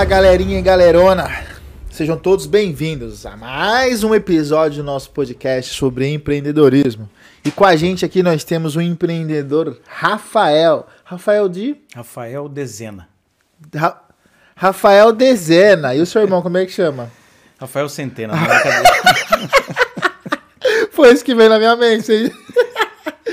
Fala galerinha e galerona, sejam todos bem-vindos a mais um episódio do nosso podcast sobre empreendedorismo. E com a gente aqui nós temos o empreendedor Rafael. Rafael de? Rafael Dezena. Ra... Rafael Dezena. E o seu irmão, como é que chama? Rafael Centena. Foi isso que veio na minha mente.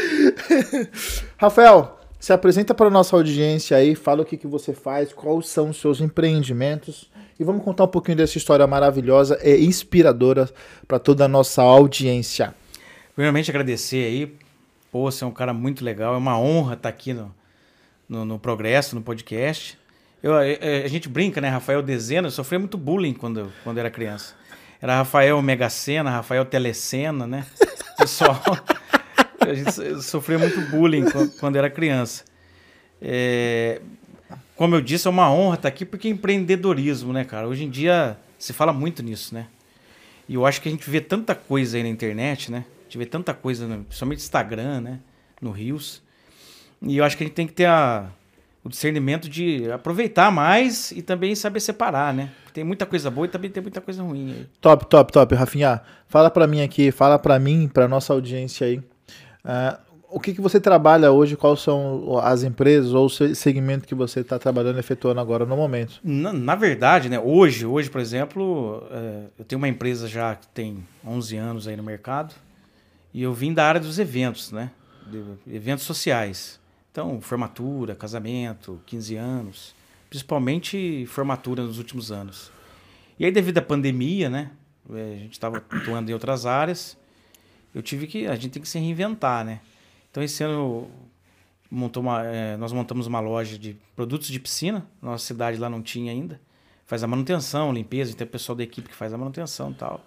Rafael, se apresenta para a nossa audiência aí, fala o que, que você faz, quais são os seus empreendimentos e vamos contar um pouquinho dessa história maravilhosa e inspiradora para toda a nossa audiência. Primeiramente, agradecer aí. Pô, você é um cara muito legal, é uma honra estar aqui no, no, no Progresso, no podcast. Eu, a, a, gente brinca, né? Rafael Dezena, eu sofri muito bullying quando, quando era criança. Era Rafael Mega Sena, Rafael Telecena, né? Pessoal. A gente sofria muito bullying quando era criança. É, como eu disse, é uma honra estar aqui porque é empreendedorismo, né, cara? Hoje em dia se fala muito nisso, né? E eu acho que a gente vê tanta coisa aí na internet, né? A gente vê tanta coisa, principalmente no Instagram, né? No Rios. E eu acho que a gente tem que ter a, o discernimento de aproveitar mais e também saber separar, né? Tem muita coisa boa e também tem muita coisa ruim aí. Top, top, top. Rafinha, fala para mim aqui, fala para mim, para nossa audiência aí. Uh, o que, que você trabalha hoje? Quais são as empresas ou o segmento que você está trabalhando, efetuando agora no momento? Na, na, verdade, né, hoje, hoje, por exemplo, é, eu tenho uma empresa já que tem 11 anos aí no mercado e eu vim da área dos eventos, né? De, eventos sociais. Então, formatura, casamento, 15 anos, principalmente formatura nos últimos anos. E aí, devido à pandemia, né? É, a gente estava atuando em outras áreas eu tive que. A gente tem que se reinventar, né? Então esse ano montou uma, é, nós montamos uma loja de produtos de piscina. Nossa cidade lá não tinha ainda. Faz a manutenção, limpeza, tem o pessoal da equipe que faz a manutenção e tal.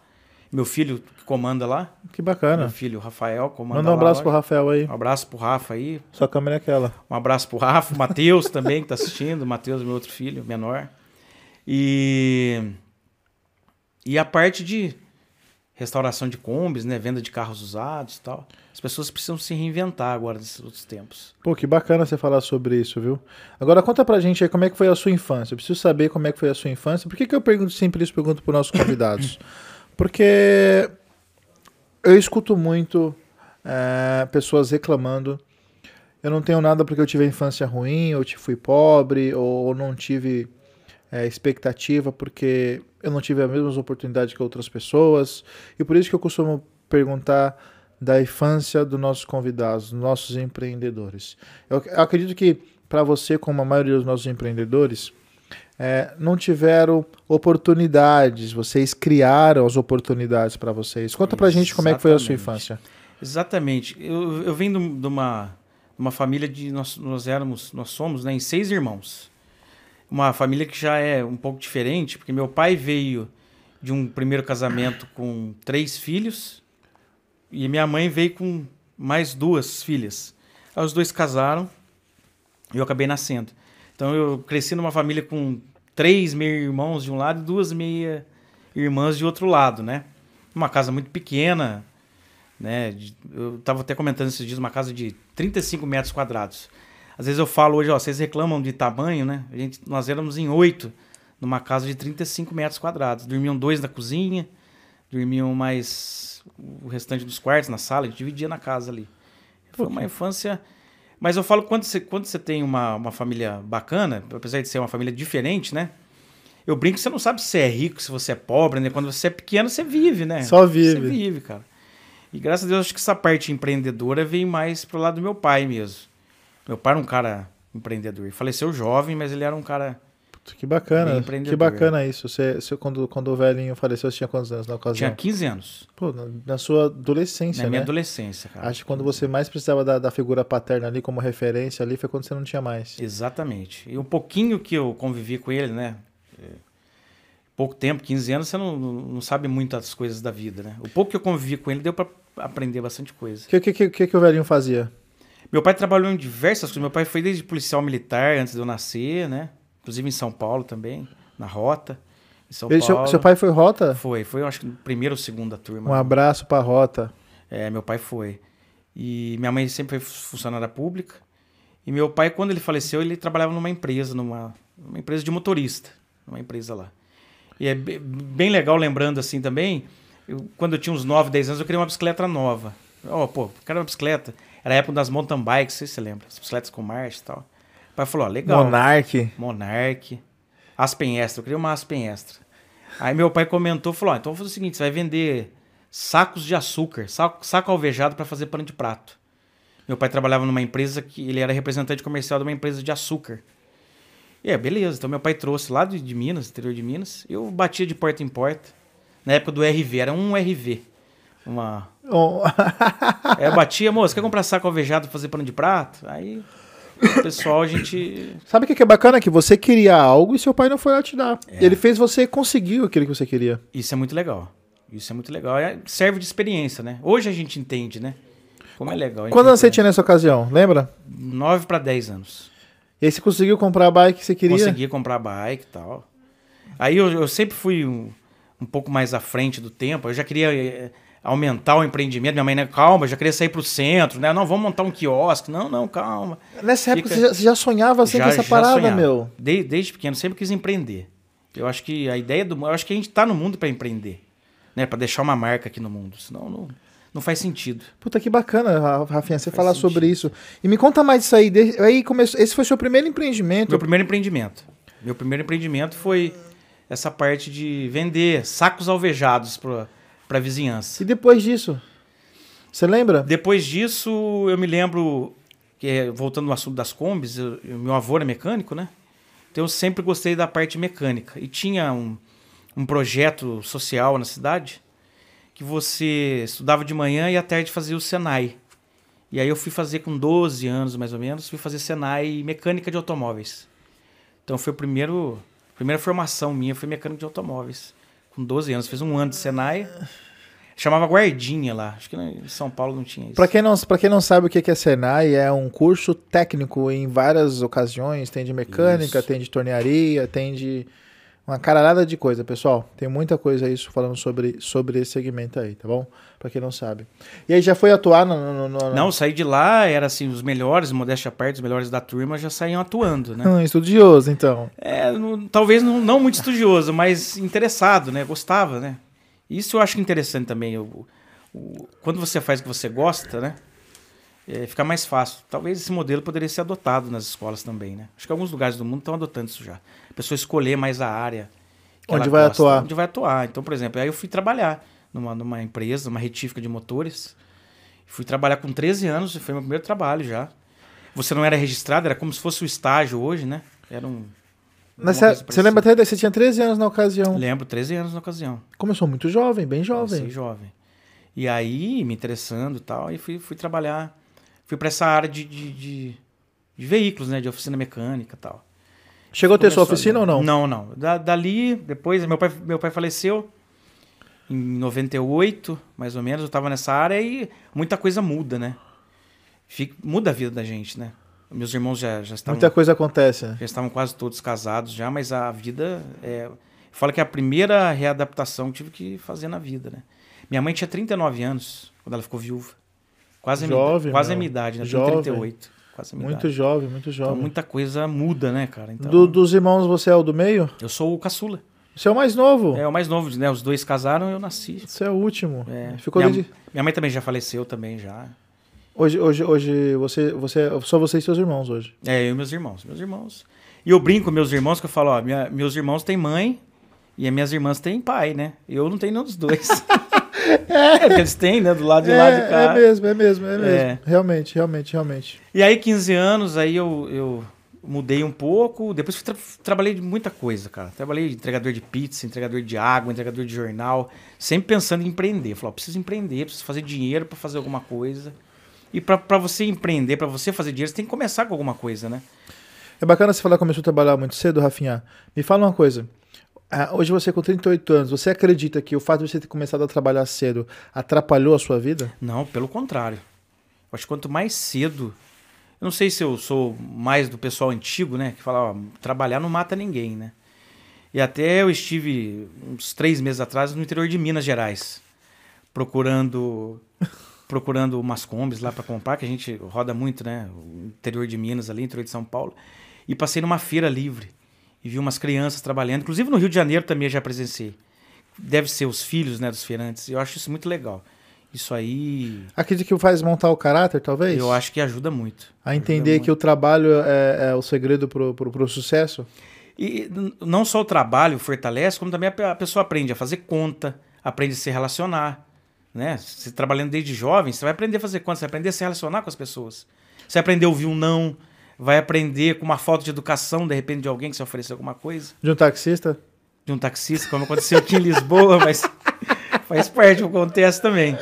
Meu filho que comanda lá. Que bacana. Meu filho, Rafael, comanda Manda um abraço pro Rafael aí. Um abraço pro Rafa aí. Sua câmera é aquela. Um abraço pro Rafa, o Matheus também, que tá assistindo. Matheus, meu outro filho, menor. E. E a parte de restauração de combis, né? Venda de carros usados e tal. As pessoas precisam se reinventar agora nesses outros tempos. Pô, que bacana você falar sobre isso, viu? Agora conta pra gente aí como é que foi a sua infância. Eu preciso saber como é que foi a sua infância. Por que, que eu pergunto sempre isso, pergunto pros nossos convidados? Porque eu escuto muito é, pessoas reclamando. Eu não tenho nada porque eu tive a infância ruim, ou fui pobre, ou não tive é, expectativa porque eu não tive as mesmas oportunidades que outras pessoas. E por isso que eu costumo perguntar da infância dos nossos convidados, dos nossos empreendedores. Eu, eu acredito que para você, como a maioria dos nossos empreendedores, é, não tiveram oportunidades, vocês criaram as oportunidades para vocês. Conta para gente como é que foi a sua infância. Exatamente. Eu, eu venho de uma, uma família de nós, nós éramos, nós somos, né, em seis irmãos uma família que já é um pouco diferente, porque meu pai veio de um primeiro casamento com três filhos e minha mãe veio com mais duas filhas. Aí os dois casaram e eu acabei nascendo. Então eu cresci numa família com três meio-irmãos de um lado e duas meia-irmãs de outro lado, né? Uma casa muito pequena, né? Eu estava até comentando esses dias, uma casa de 35 metros quadrados. Às vezes eu falo hoje, ó, vocês reclamam de tamanho, né? A gente, nós éramos em oito, numa casa de 35 metros quadrados. Dormiam dois na cozinha, dormiam mais o restante dos quartos na sala, a gente dividia na casa ali. Foi uma infância. Mas eu falo, quando você, quando você tem uma, uma família bacana, apesar de ser uma família diferente, né? Eu brinco que você não sabe se você é rico, se você é pobre, né? Quando você é pequeno, você vive, né? Só vive. Você vive, cara. E graças a Deus, acho que essa parte empreendedora vem mais pro lado do meu pai mesmo. Meu pai era um cara empreendedor. Ele faleceu jovem, mas ele era um cara. que bacana. Que bacana isso. Você, você, quando, quando o velhinho faleceu, você tinha quantos anos na ocasião? Tinha 15 anos. Pô, na, na sua adolescência, na né? minha adolescência, cara. Acho que quando você mais precisava da, da figura paterna ali como referência ali foi quando você não tinha mais. Exatamente. E um pouquinho que eu convivi com ele, né? É, pouco tempo, 15 anos, você não, não sabe muito as coisas da vida, né? O pouco que eu convivi com ele deu para aprender bastante coisa. O que, que, que, que o velhinho fazia? Meu pai trabalhou em diversas coisas. Meu pai foi desde policial militar antes de eu nascer, né? Inclusive em São Paulo também, na rota. Em São Ele, Paulo. Seu, seu, pai foi rota? Foi, foi, eu acho que primeira ou segunda turma. Um abraço pra rota. É, meu pai foi. E minha mãe sempre foi funcionária pública. E meu pai, quando ele faleceu, ele trabalhava numa empresa, numa, numa empresa de motorista. numa empresa lá. E é be- bem legal, lembrando assim também, eu, quando eu tinha uns 9, 10 anos, eu queria uma bicicleta nova. Ó, pô, eu quero uma bicicleta. Era a época das mountain bikes, não sei se você lembra, as bicicletas com marcha e tal. O pai falou, ó, legal. Monark. Monark, Aspen Extra. Eu queria uma Aspen Extra. Aí meu pai comentou, falou, ó, então vamos fazer o seguinte, você vai vender sacos de açúcar, saco, saco alvejado para fazer pano de prato. Meu pai trabalhava numa empresa que ele era representante comercial de uma empresa de açúcar. E é, beleza. Então meu pai trouxe lá de, de Minas, interior de Minas. Eu batia de porta em porta. Na época do RV, era um RV. Uma... Aí eu batia, moço, quer comprar saco alvejado pra fazer pano de prato? Aí o pessoal, a gente Sabe o que é bacana? Que você queria algo e seu pai não foi lá te dar. É. Ele fez você conseguir aquilo que você queria. Isso é muito legal. Isso é muito legal. É- serve de experiência, né? Hoje a gente entende, né? Como é legal. Quantos anos você tinha nessa ocasião? Lembra? 9 para 10 anos. E aí você conseguiu comprar a bike que você queria? Consegui comprar bike e tal. Aí eu, eu sempre fui um, um pouco mais à frente do tempo. Eu já queria eh, aumentar o empreendimento. Minha mãe, né? Calma, já queria sair pro centro, né? Não, vamos montar um quiosque. Não, não, calma. Nessa época Fica- você já, você já sonhava assim Já- com essa parada, sonhava. meu. De- desde pequeno, sempre quis empreender. Eu acho que a ideia do. Eu acho que a gente tá no mundo para empreender. Né? Para deixar uma marca aqui no mundo. Senão não, não faz sentido. Puta que bacana, Ra- Rafinha, você falar sentido. sobre isso. E me conta mais disso aí. De- Aí começou, esse foi seu primeiro empreendimento. Meu primeiro empreendimento. Meu primeiro empreendimento foi essa parte de vender sacos alvejados para a vizinhança. E depois disso? Você lembra? Depois disso, eu me lembro, que é, voltando no assunto das combis, eu- eu- meu avô era mecânico, né? Então eu sempre gostei da parte mecânica. E tinha um, um projeto social na cidade que você estudava de manhã e à tarde fazia o Senai. E aí eu fui fazer com 12 anos, mais ou menos, fui fazer Senai mecânica de automóveis. Então foi o primeiro, a primeira formação minha, foi mecânico de automóveis. Com 12 anos, fiz um ano de Senai. Chamava Guardinha lá. Acho que em São Paulo não tinha isso. Pra quem, não, pra quem não sabe o que que é Senai, é um curso técnico em várias ocasiões. Tem de mecânica, Isso. tem de tornearia, tem de uma caralhada de coisa, pessoal. Tem muita coisa isso falando sobre, sobre esse segmento aí, tá bom? Pra quem não sabe. E aí já foi atuar no... no, no- no- Não, saí de lá, era assim, os melhores, modéstia à parte, os melhores da turma já saíam atuando, né? Hum, estudioso, então. É, não- talvez não, não muito estudioso, mas interessado, né? Gostava, né? Isso eu acho interessante também. quando você faz o que você gosta, né? É, fica mais fácil. Talvez esse modelo poderia ser adotado nas escolas também, né? Acho que alguns lugares do mundo estão adotando isso já. A pessoa escolher mais a área. Onde vai gosta, atuar. Onde vai atuar. Então, por exemplo, aí eu fui trabalhar numa, numa empresa, uma retífica de motores. Fui trabalhar com 13 anos, foi meu primeiro trabalho já. Você não era registrado, era como se fosse o estágio hoje, né? Era um. Mas você, lembra até, você tinha 13 anos na ocasião. Lembro, 13 anos na ocasião. Começou muito jovem, bem Comecei jovem. jovem. E aí, me interessando e tal, e fui, fui trabalhar. Fui para essa área de, de, de- de veículos, né? De oficina mecânica e tal. Chegou a ter sua oficina ali. ou não? Não, não. Da- dali, depois, meu pai, meu pai faleceu em 98, mais ou menos. Eu tava nessa área e muita coisa muda, né? Fica, muda a vida da gente, né? Meus irmãos já, já estavam Muita coisa acontece. né? já estavam quase todos casados já, mas a vida é. Fala que é a primeira readaptação que tive que fazer na vida, né? Minha mãe tinha 39 anos quando ela ficou viúva. Quase Jovem, idade- quase a minha idade, né? Jovem. 38. Quase a minha Muito idade. jovem, muito Então jovem. muita coisa muda, né, cara? Então, Do- dos irmãos, você é o do meio? Eu sou o caçula. Você é o mais novo. É o mais novo, né? Os dois casaram eu nasci. Você é o último. É. Ficou minha, desde- minha mãe também já faleceu também já. Hoje, hoje, hoje você, você, só você e seus irmãos hoje. É, eu e meus irmãos. Meus irmãos. E eu brinco com meus irmãos que eu falo, ó, minha- meus irmãos têm mãe e as minhas irmãs têm pai, né? Eu não tenho nenhum dos dois. é, porque eles têm, né? Do lado de lá de É, cá. é mesmo, é mesmo, é mesmo. É. Realmente, realmente, realmente. E aí, 15 anos, aí eu, eu mudei um pouco. Depois tra- trabalhei de muita coisa, cara. Trabalhei de entregador de pizza, entregador de água, entregador de jornal. Sempre pensando em empreender. Falei, ó, preciso empreender, preciso fazer dinheiro para fazer alguma coisa. E para você empreender, para você fazer dinheiro, você tem que começar com alguma coisa, né? É bacana você falar que começou a trabalhar muito cedo, Rafinha. Me fala uma coisa. Ah, hoje você com 38 anos, você acredita que o fato de você ter começado a trabalhar cedo atrapalhou a sua vida? Não, pelo contrário. Eu acho que quanto mais cedo. Eu não sei se eu sou mais do pessoal antigo, né? Que fala, ó, trabalhar não mata ninguém, né? E até eu estive uns três meses atrás no interior de Minas Gerais, procurando procurando umas combis lá para comprar, que a gente roda muito, né? O interior de Minas ali, interior de São Paulo. E passei numa feira livre. E vi umas crianças trabalhando. Inclusive no Rio de Janeiro também já presenciei. Deve ser os filhos né, dos feirantes. Eu acho isso muito legal. Isso aí. Acredita que faz montar o caráter, talvez? Eu acho que ajuda muito. A entender ajuda que o trabalho é, é o segredo pro, pro, pro sucesso? E não só o trabalho fortalece, como também a pe- a pessoa aprende a fazer conta, aprende a se relacionar. Né? Você trabalhando desde jovem, você vai aprender a fazer conta, você vai aprender a se relacionar com as pessoas. Você vai aprender a ouvir um não, vai aprender com uma falta de educação, de repente, de alguém que se ofereceu alguma coisa, De um taxista? de um taxista, como aconteceu aqui em Lisboa, mas faz parte, acontece também.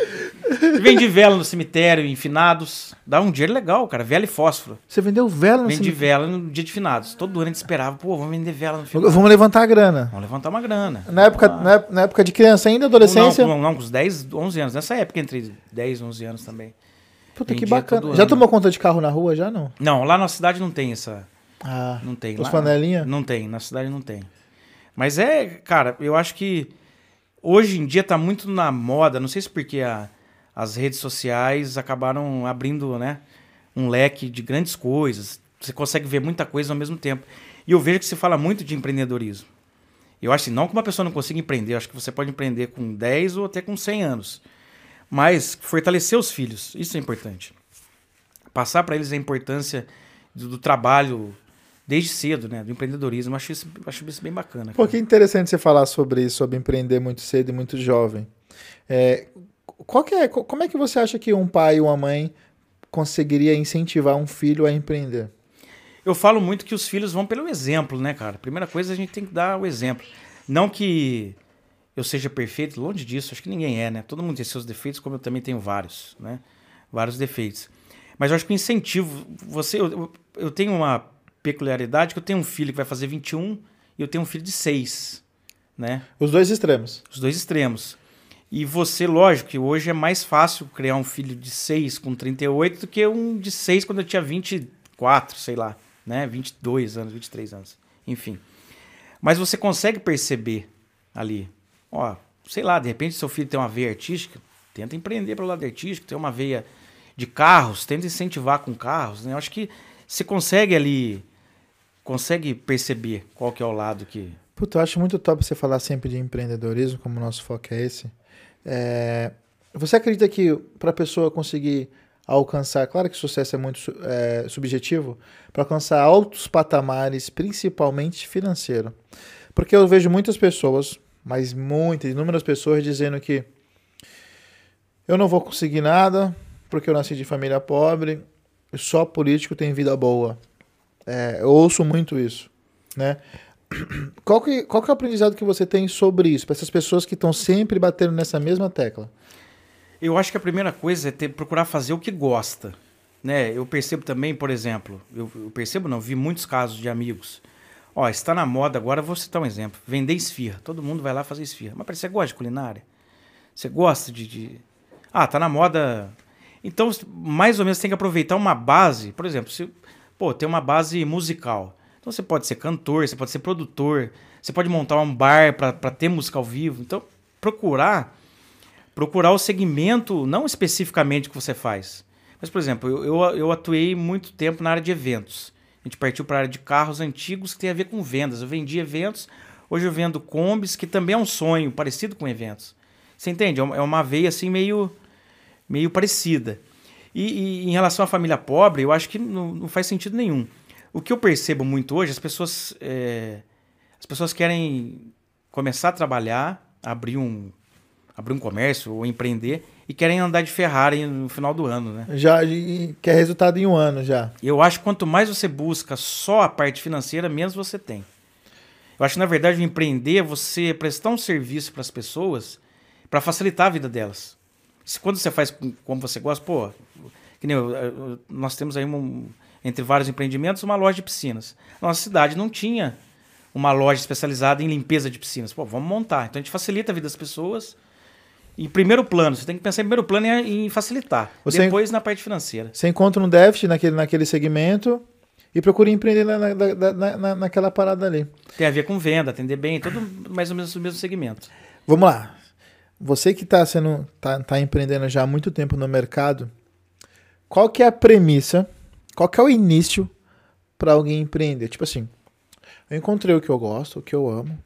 Vende vela no cemitério, em finados, dá um dinheiro legal, cara, vela e fósforo. Você vendeu vela no Vende cemitério? vela no dia de finados. Todo ano a gente esperava, pô, vamos vender vela no final. Vamos levantar a grana. Vamos levantar uma grana. Na época, na, na época de criança ainda, adolescência? Não, não, com uns 10, 11 anos. Nessa época, entre 10 e 11 anos também. Puta, que bacana. Já ano. tomou conta de carro na rua, já não? Não, lá na cidade não tem essa. Ah, Não tem. os panelinha? Não tem, na cidade não tem. Mas é, cara, eu acho que hoje em dia tá muito na moda, não sei se porque a- as redes sociais acabaram abrindo, né, um leque de grandes coisas. Você consegue ver muita coisa ao mesmo tempo. E eu vejo que se fala muito de empreendedorismo. Eu acho assim, não que uma pessoa não consiga empreender, eu acho que você pode empreender com 10 ou até com 100 anos. Mas fortalecer os filhos, isso é importante. Passar para eles a importância do, do trabalho desde cedo, né? Do empreendedorismo. Acho isso, acho isso bem bacana. Pô, que interessante você falar sobre isso, sobre empreender muito cedo e muito jovem. É, qual que é, co- como é que você acha que um pai ou uma mãe conseguiria incentivar um filho a empreender? Eu falo muito que os filhos vão pelo exemplo, né, cara? Primeira coisa, a gente tem que dar o exemplo. Não que eu seja perfeito, longe disso, acho que ninguém é, né? Todo mundo tem seus defeitos, como eu também tenho vários, né? Vários defeitos. Mas eu acho que o incentivo, você, eu, eu- tenho uma peculiaridade que eu tenho um filho que vai fazer 21 e eu tenho um filho de 6, né? Os dois extremos. Os dois extremos. E você, lógico, que hoje é mais fácil criar um filho de 6 com 38 do que um de 6 quando eu tinha 24, sei lá, né? 22 anos, 23 anos. Enfim. Mas você consegue perceber ali, ó, sei lá, de repente seu filho tem uma veia artística, tenta empreender pelo lado artístico, tem uma veia de carros, tenta incentivar com carros, né? Eu acho que você consegue ali consegue perceber qual que é o lado que Puta, eu acho muito top você falar sempre de empreendedorismo, como o nosso foco é esse. É, você acredita que para a pessoa conseguir alcançar, claro que sucesso é muito é, subjetivo, para alcançar altos patamares, principalmente financeiro? Porque eu vejo muitas pessoas, mas muitas, inúmeras pessoas dizendo que eu não vou conseguir nada porque eu nasci de família pobre, só político tem vida boa. É, eu ouço muito isso, né? Qual que, qual que é o aprendizado que você tem sobre isso, para essas pessoas que estão sempre batendo nessa mesma tecla? Eu acho que a primeira coisa é ter, procurar fazer o que gosta. Né? Eu percebo também, por exemplo, eu, eu percebo não, vi muitos casos de amigos. Ó, está na moda agora, vou citar um exemplo. Vender esfirra. Todo mundo vai lá fazer esfirra. Mas você gosta de culinária? Você gosta de, de... Ah, tá na moda... Então, mais ou menos, você tem que aproveitar uma base. Por exemplo, se... Pô, tem uma base musical. Então, você pode ser cantor, você pode ser produtor, você pode montar um bar para ter música ao vivo. Então, procurar procurar o segmento, não especificamente que você faz. Mas, por exemplo, eu, eu, eu atuei muito tempo na área de eventos. A gente partiu para a área de carros antigos que tem a ver com vendas. Eu vendi eventos, hoje eu vendo combis, que também é um sonho parecido com eventos. Você entende? É uma- É uma veia assim meio, meio parecida. E, e em relação à família pobre, eu acho que não, não faz sentido nenhum. O que eu percebo muito hoje, as pessoas, é, as pessoas querem começar a trabalhar, abrir um, abrir um comércio ou empreender e querem andar de Ferrari no final do ano, né? Já quer resultado em um ano já. Eu acho que quanto mais você busca só a parte financeira, menos você tem. Eu acho que, na verdade, o empreender é você prestar um serviço para as pessoas para facilitar a vida delas. Se, quando você faz com- como você gosta, pô, que nem eu- nós temos aí, um, entre vários empreendimentos, uma loja de piscinas. Nossa cidade não tinha uma loja especializada em limpeza de piscinas. Pô, vamos montar. Então a gente facilita a vida das pessoas. Em primeiro plano, você tem que pensar em primeiro plano em, em facilitar. Você- Depois na parte financeira. Você encontra um déficit naquele, naquele segmento e procura empreender na, na, na- na- naquela parada ali. Tem a ver com venda, atender bem, todo mais ou menos o mesmo segmento. Vamos lá. Você que está sendo tá, tá empreendendo já há muito tempo no mercado, qual que é a premissa? Qual que é o início para alguém empreender? Tipo assim, Eu encontrei o que eu gosto, o que eu amo.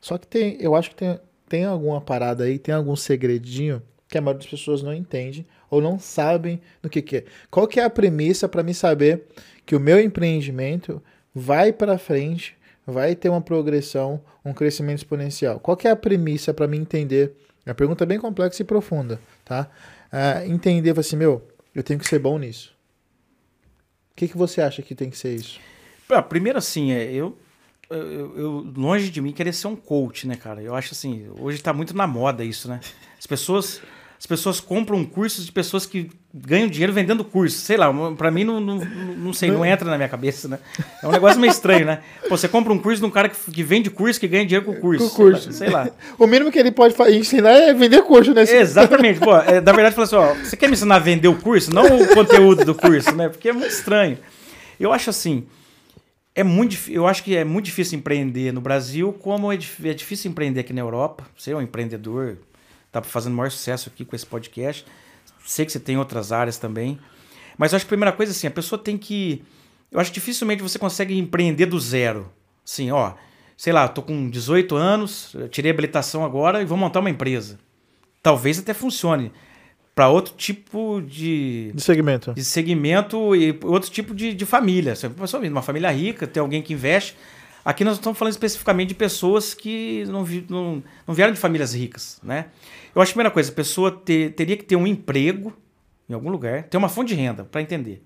Só que tem, eu acho que tem, tem alguma parada aí, tem algum segredinho que a maioria das pessoas não entende ou não sabem do que, que é. Qual que é a premissa para me saber que o meu empreendimento vai para frente, vai ter uma progressão, um crescimento exponencial? Qual que é a premissa para me entender? É uma pergunta bem complexa e profunda, tá? Uh, entender, assim, meu, eu tenho que ser bom nisso. O que, que você acha que tem que ser isso? Ah, primeiro, assim, é, eu, eu, eu, longe de mim querer ser um coach, né, cara? Eu acho assim, hoje está muito na moda isso, né? As pessoas as pessoas compram cursos de pessoas que ganham dinheiro vendendo curso. Sei lá, para mim não, não, não sei, não entra na minha cabeça, né? É um negócio meio estranho, né? Pô, você compra um curso de um cara que, que vende curso, que ganha dinheiro com curso. Com curso. Sei lá. o mínimo que ele pode ensinar é vender curso, né? Exatamente. Pô, é, na verdade, fala assim, ó, você quer me ensinar a vender o curso, não o conteúdo do curso, né? Porque é muito estranho. Eu acho assim, é muito, eu acho que é muito difícil empreender no Brasil, como é, é difícil empreender aqui na Europa. Você é um empreendedor, tá fazendo maior sucesso aqui com esse podcast. Sei que você tem outras áreas também. Mas eu acho que a primeira coisa, assim, a pessoa tem que. Eu acho que dificilmente você consegue empreender do zero. Assim, ó, sei lá, tô com 18 anos, tirei a habilitação agora e vou montar uma empresa. Talvez até funcione para outro tipo de, de segmento. De segmento e outro tipo de, de família. Você pessoa uma família rica, tem alguém que investe. Aqui nós estamos falando especificamente de pessoas que não, não, não vieram de famílias ricas, né? Eu acho que a primeira coisa, a pessoa ter, teria que ter um emprego em algum lugar, ter uma fonte de renda para entender.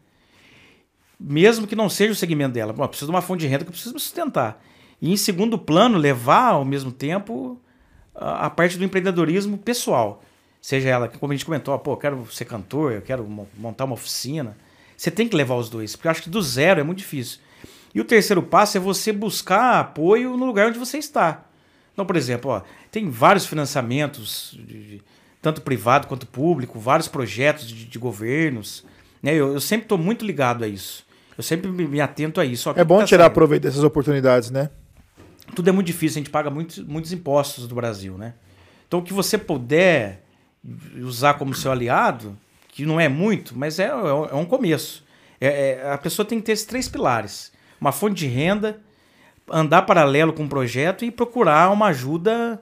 Mesmo que não seja o segmento dela. Bom, precisa de uma fonte de renda que precisa me sustentar. E em segundo plano, levar ao mesmo tempo a, a parte do empreendedorismo pessoal. Seja ela, como a gente comentou, pô, eu quero ser cantor, eu quero montar uma oficina. Você tem que levar os dois, porque eu acho que do zero é muito difícil. E o terceiro passo é você buscar apoio no lugar onde você está. Então, por exemplo, ó, tem vários financiamentos, de, de, tanto privado quanto público, vários projetos de, de governos. Né? Eu, eu sempre estou muito ligado a isso. Eu sempre me, me atento a isso. é bom tá tirar proveito dessas oportunidades, né? Tudo é muito difícil, a gente paga muitos, muitos impostos do Brasil, né? Então, o que você puder usar como seu aliado, que não é muito, mas é, é, é um começo. É, é, a pessoa tem que ter esses três pilares: uma fonte de renda, andar paralelo com o projeto e procurar uma ajuda,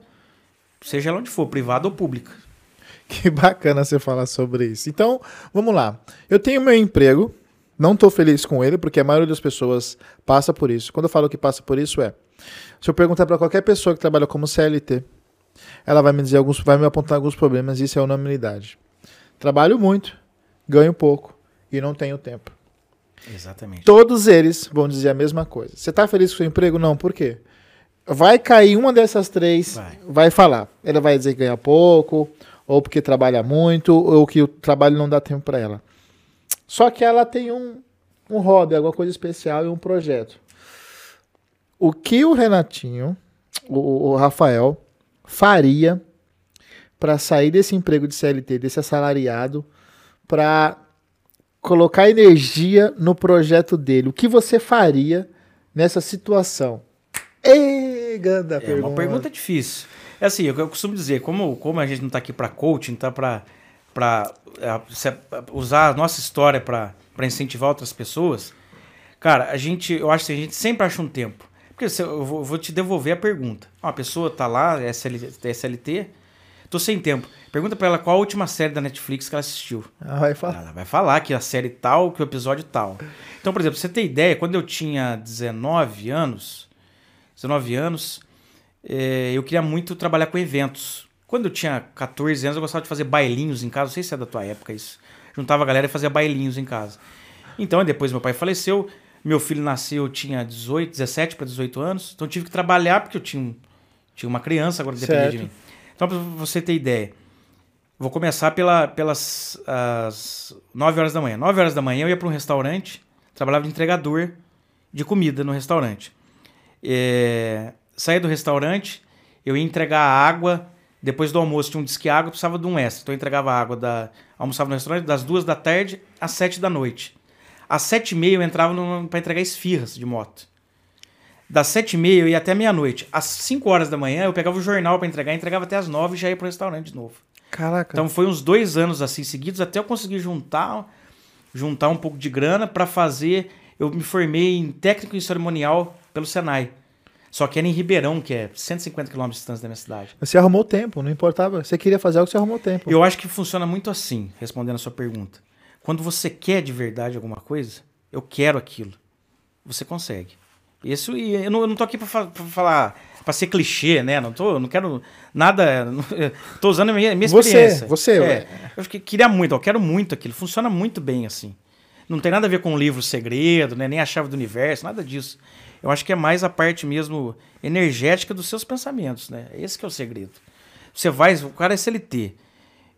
seja onde for, privada ou pública. Que bacana você falar sobre isso. Então, vamos lá. Eu tenho meu emprego, não estou feliz com ele, porque a maioria das pessoas passa por isso. Quando eu falo que passa por isso, é. Se eu perguntar para qualquer pessoa que trabalha como CLT, ela vai me dizer alguns, vai me apontar alguns problemas, isso é unanimidade. Trabalho muito, ganho pouco e não tenho tempo. Exatamente. Todos eles vão dizer a mesma coisa. Você está feliz com o seu emprego? Não, por quê? Vai cair uma dessas três, vai, vai falar. Ela vai dizer que ganha pouco, ou porque trabalha muito, ou que o trabalho não dá tempo para ela. Só que ela tem um, um hobby, alguma coisa especial e um projeto. O que o Renatinho, o, o Rafael, faria para sair desse emprego de CLT, desse assalariado, para colocar energia no projeto dele? O que você faria nessa situação? Ei, ganda é pergunta. uma pergunta difícil. É assim, eu, eu costumo dizer, como, como a gente não está aqui para coaching, tá para para é, usar a nossa história para incentivar outras pessoas, cara, a gente, eu acho que a gente sempre acha um tempo. Porque eu vou, vou te devolver a pergunta. Uma pessoa tá lá, é SLT, SLT tô sem tempo. Pergunta para ela qual a última série da Netflix que ela assistiu. Ela vai falar. Ela vai falar que a série tal, que o episódio tal. Então, por exemplo, você tem ideia, quando eu tinha 19 anos, 19 anos, é, eu queria muito trabalhar com eventos. Quando eu tinha 14 anos, eu gostava de fazer bailinhos em casa. Não sei se é da tua época isso. Juntava a galera e fazia bailinhos em casa. Então, depois meu pai faleceu. Meu filho nasceu, eu tinha 18, 17 para 18 anos. Então tive que trabalhar porque eu tinha, tinha uma criança, agora dependia de mim. Então, para você ter ideia, vou começar pela, pelas as 9 horas da manhã. 9 horas da manhã eu ia para um restaurante, trabalhava de entregador de comida no restaurante. É, saía do restaurante, eu ia entregar água. Depois do almoço tinha um disque água, precisava de um extra. Então eu entregava água da. Almoçava no restaurante das duas da tarde às sete da noite. Às sete e meia eu entrava para entregar esfirras de moto. Das sete e meia eu ia até meia-noite. Às cinco horas da manhã eu pegava o jornal para entregar, entregava até as nove e já ia pro restaurante de novo. Caraca. Então foi uns dois anos assim seguidos até eu conseguir juntar, juntar um pouco de grana para fazer. Eu me formei em técnico em cerimonial pelo Senai. Só que era em Ribeirão, que é 150 quilômetros de distância da minha cidade. Você arrumou tempo, não importava. Você queria fazer algo, você arrumou tempo. Eu acho que funciona muito assim, respondendo a sua pergunta. Quando você quer de verdade alguma coisa, eu quero aquilo. Você consegue. Isso, e eu não, eu não tô aqui pra, fa- falar, pra ser clichê, né? Não tô, não quero nada. não- tô usando a minha, minha Você, experiência. você, É, ué. eu queria muito, eu quero muito aquilo. Funciona muito bem assim. Não tem nada a ver com o livro segredo, né? nem a chave do universo, nada disso. Eu acho que é mais a parte mesmo energética dos seus pensamentos, né? Esse que é o segredo. Você vai, o cara é CLT.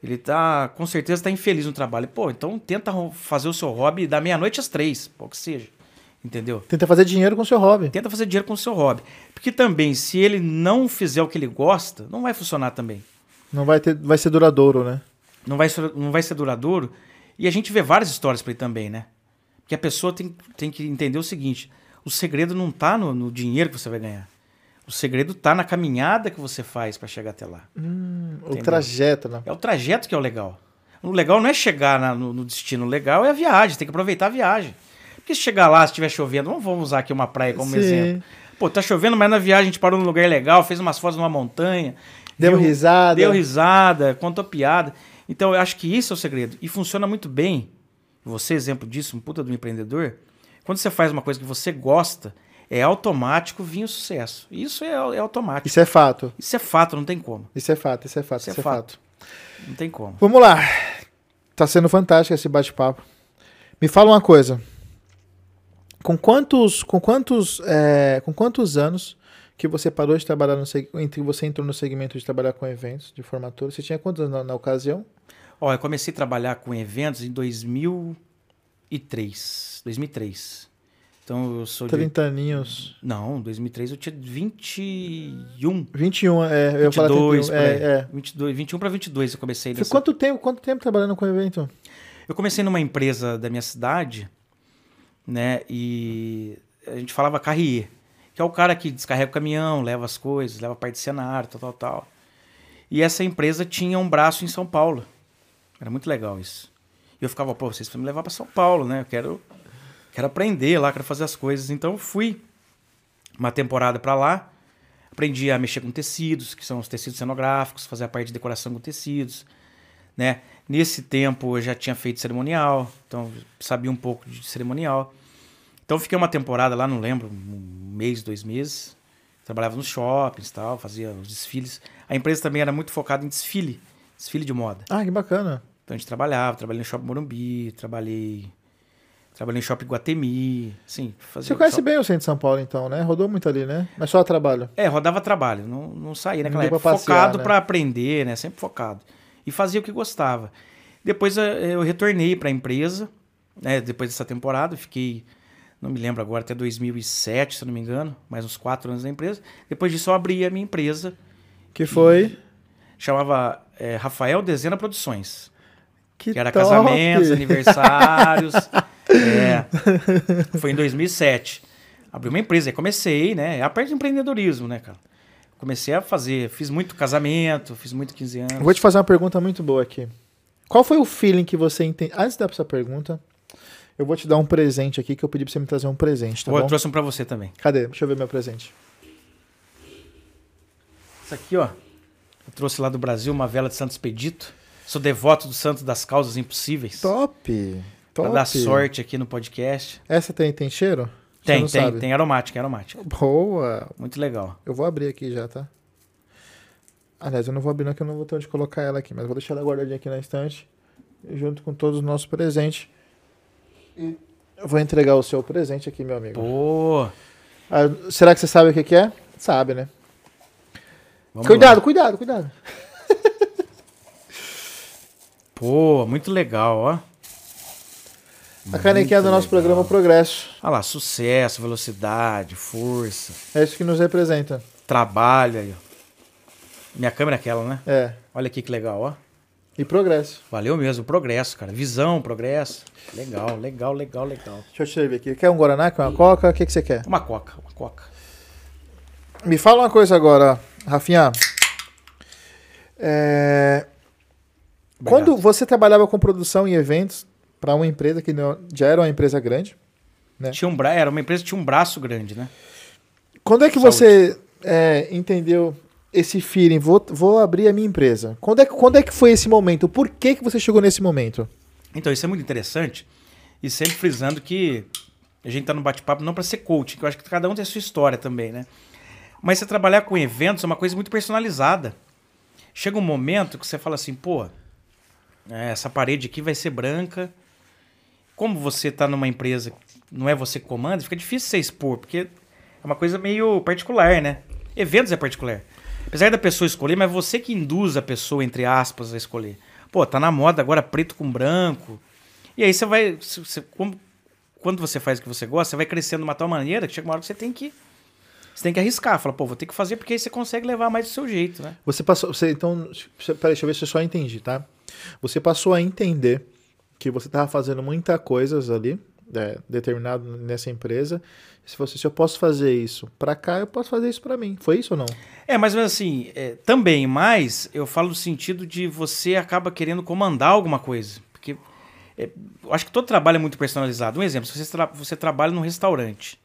Ele tá, com certeza, tá infeliz no trabalho. Pô, então tenta fazer o seu hobby da meia-noite às três, pô, que seja. Entendeu? Tenta fazer dinheiro com o seu hobby. Tenta fazer dinheiro com o seu hobby. Porque também, se ele não fizer o que ele gosta, não vai funcionar também. Não vai, ter, vai ser duradouro, né? Não vai ser, não vai ser duradouro. E a gente vê várias histórias por aí também, né? Porque a pessoa tem, tem que entender o seguinte: o segredo não tá no, no dinheiro que você vai ganhar. O segredo tá na caminhada que você faz para chegar até lá. O Entendeu? trajeto, né? É o trajeto que é o legal. O legal não é chegar na- no, no destino, o legal é a viagem, tem que aproveitar a viagem. Porque se chegar lá, se estiver chovendo, vamos, vamos usar aqui uma praia como Sim. exemplo. Pô, tá chovendo, mas na viagem a gente parou num lugar legal, fez umas fotos numa montanha. Deu viu- risada. Deu risada, contou piada. Então eu acho que isso é o segredo. E funciona muito bem. Você, exemplo disso, um puta do empreendedor. Quando você faz uma coisa que você gosta, é automático vir o sucesso. Isso é, é automático. Isso é fato. Isso é fato, não tem como. Isso é fato, isso é fato, Isso é isso é fato. fato. Não tem como. Vamos lá. Tá sendo fantástico esse bate-papo. Me fala uma coisa. Com quantos, com quantos, é, com quantos anos que você parou de trabalhar no entre você entrou no segmento de trabalhar com eventos de formatura? Você tinha quantos anos na, na ocasião? Ó, eu comecei a trabalhar com eventos em 2003. 2003. Então eu sou de... 30 aninhos. Não, 2003 eu tinha 21. 21, é, eu ia falar 22, 31, por aí. é, é. 22, 21 para 22 eu comecei nessa... quanto tempo, quanto tempo trabalhando com evento? Eu comecei numa empresa da minha cidade, né? E a gente falava carrier, que é o cara que descarrega o caminhão, leva as coisas, leva a parte de cenário, tal, tal, tal. E essa empresa tinha um braço em São Paulo. Era muito legal isso. E eu ficava, pô, vocês precisam me levar para São Paulo, né? Eu quero, quero aprender lá, quero fazer as coisas. Então fui uma temporada para lá, aprendi a mexer com tecidos, que são os tecidos cenográficos, fazer a parte de decoração com tecidos, né? Nesse tempo eu já tinha feito cerimonial, então sabia um pouco de cerimonial. Então fiquei uma temporada lá, não lembro, um mês, dois meses. Trabalhava nos shoppings, tal, fazia os desfiles. A empresa também era muito focada em desfile, desfile de moda. Ah, que bacana. Então a gente trabalhava, trabalhei no Shopping Morumbi, trabalhei trabalhei no Shopping Guatemi, fazia Você conhece bem o centro de São Paulo, então, né? Rodou muito ali, né? Mas só trabalho. É, rodava trabalho, não, não saía naquela pra época. passear, focado né? para aprender, né? Sempre focado. E fazia o que gostava. Depois eh, eu retornei para a empresa, né? Depois dessa temporada, fiquei, não me lembro agora, até 2007, se não me engano, mais uns quatro anos na empresa. Depois disso eu abri a minha empresa, Que foi. chamava eh, Rafael Dezena Produções. Que, Que era top! casamentos, aniversários. É. Foi em 2007. Abri uma empresa, aí comecei, né? É a parte de empreendedorismo, né, cara? Comecei a fazer, fiz muito casamento, fiz muito 15 anos. Eu Vou te fazer uma pergunta muito boa aqui. Qual foi o feeling que você entende? Antes da sua pergunta, eu vou te dar um presente aqui que eu pedi pra você me trazer um presente, tá eu bom? trouxe um pra você também. Cadê? Deixa eu ver meu presente. Isso aqui, ó. Eu trouxe lá do Brasil uma vela de Santo Expedito. Sou devoto do Santo das Causas Impossíveis. Top! Pra Top! dar sorte aqui no podcast. Essa tem, tem cheiro? Tem, tem, sabe? tem aromática, aromática. Boa! Muito legal. Eu vou abrir aqui já, tá? Aliás, eu não vou abrir não, que eu não vou ter onde colocar ela aqui, mas vou deixar ela guardadinha aqui na estante, junto com todos os nossos presentes. E eu vou entregar o seu presente aqui, meu amigo. Pô, Ah, será que você sabe o que, que é? Sabe, né? vamos cuidado, lá. cuidado, cuidado. Pô, muito legal, ó. A canequinha do nosso programa Progresso. Olha lá, sucesso, velocidade, força, É isso que nos representa. trabalho aí, ó. Minha câmera é aquela, né? É. Olha aqui que legal, ó. E progresso. Valeu mesmo, progresso, cara. Visão, progresso. Legal, legal, legal, legal. Deixa eu te servir aqui. Quer um Guaraná? Quer uma Coca? O que, que você quer? Uma coca, uma coca. Me fala uma coisa agora, Rafinha. É. Quando você trabalhava com produção e eventos para uma empresa que não- já era uma empresa grande, né? Tinha um bra... Era uma empresa que tinha um braço grande, né? Quando é que Saúde. você é, entendeu esse feeling? Vou, vou abrir a minha empresa. Quando é, quando é que foi esse momento? Por que, que você chegou nesse momento? Então, isso é muito interessante. E sempre frisando que a gente está no bate-papo não para ser coach, que eu acho que cada um tem a sua história também, né? Mas você trabalhar com eventos é uma coisa muito personalizada. Chega um momento que você fala assim, pô, é, essa parede aqui vai ser branca. Como você está numa empresa, não é você que comanda, fica difícil você expor, porque é uma coisa meio particular, né? Eventos é particular. Apesar da pessoa escolher, mas você que induz a pessoa, entre aspas, a escolher. Pô, tá na moda agora preto com branco. E aí você vai. Você, como, quando você faz o que você gosta, você vai crescendo de uma tal maneira que chega uma hora que você tem que. Você tem que arriscar. Fala, pô, vou ter que fazer porque aí você consegue levar mais do seu jeito, né? Você passou. Você, então, peraí, deixa eu ver se eu só entendi, tá? Você passou a entender que você estava fazendo muita coisas ali, é, determinado nessa empresa. Se você, se eu posso fazer isso para cá, eu posso fazer isso para mim. Foi isso ou não? É, mas assim, é, também, mas eu falo no sentido de você acaba querendo comandar alguma coisa. Porque é, eu acho que todo trabalho é muito personalizado. Um exemplo, se você, tra você trabalha num restaurante,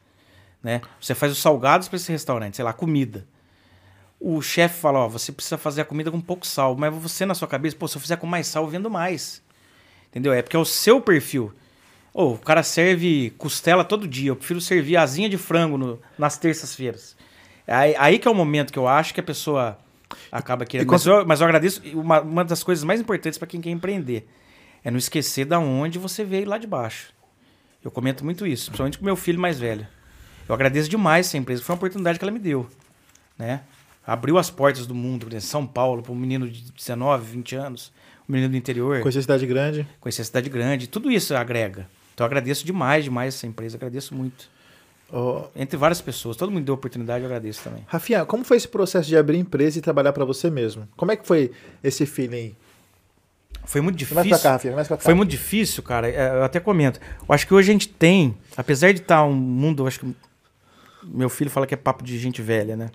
né? Você faz os salgados para esse restaurante, sei lá, comida. O chefe fala, ó, você precisa fazer a comida com pouco sal, mas você na sua cabeça, pô, se eu fizer com mais sal, eu vendo mais. Entendeu? É porque é o seu perfil. Oh, o cara serve costela todo dia. Eu prefiro servir asinha de frango no, nas terças-feiras. Aí, aí, que é o momento que eu acho que a pessoa acaba querendo. Mas eu, mas eu agradeço. Uma, uma das coisas mais importantes para quem quer empreender é não esquecer da onde você veio lá de baixo. Eu comento muito isso, principalmente com meu filho mais velho. Eu agradeço demais essa empresa, foi uma oportunidade que ela me deu. Né? Abriu as portas do mundo, né? São Paulo, para um menino de 19, 20 anos, menino do interior. Conhecer a cidade grande. Conhecer a cidade grande. Tudo isso agrega. Então eu agradeço demais, demais essa empresa, agradeço muito. Oh. Entre várias pessoas, todo mundo deu oportunidade, eu agradeço também. Rafinha, como foi esse processo de abrir empresa e trabalhar para você mesmo? Como é que foi esse feeling? Foi muito difícil. Mais pra cá, Rafinha, mais pra cá. Foi muito difícil, cara. É, eu até comento. Eu acho que hoje a gente tem, apesar de estar tá um mundo, acho que meu filho fala que é papo de gente velha, né?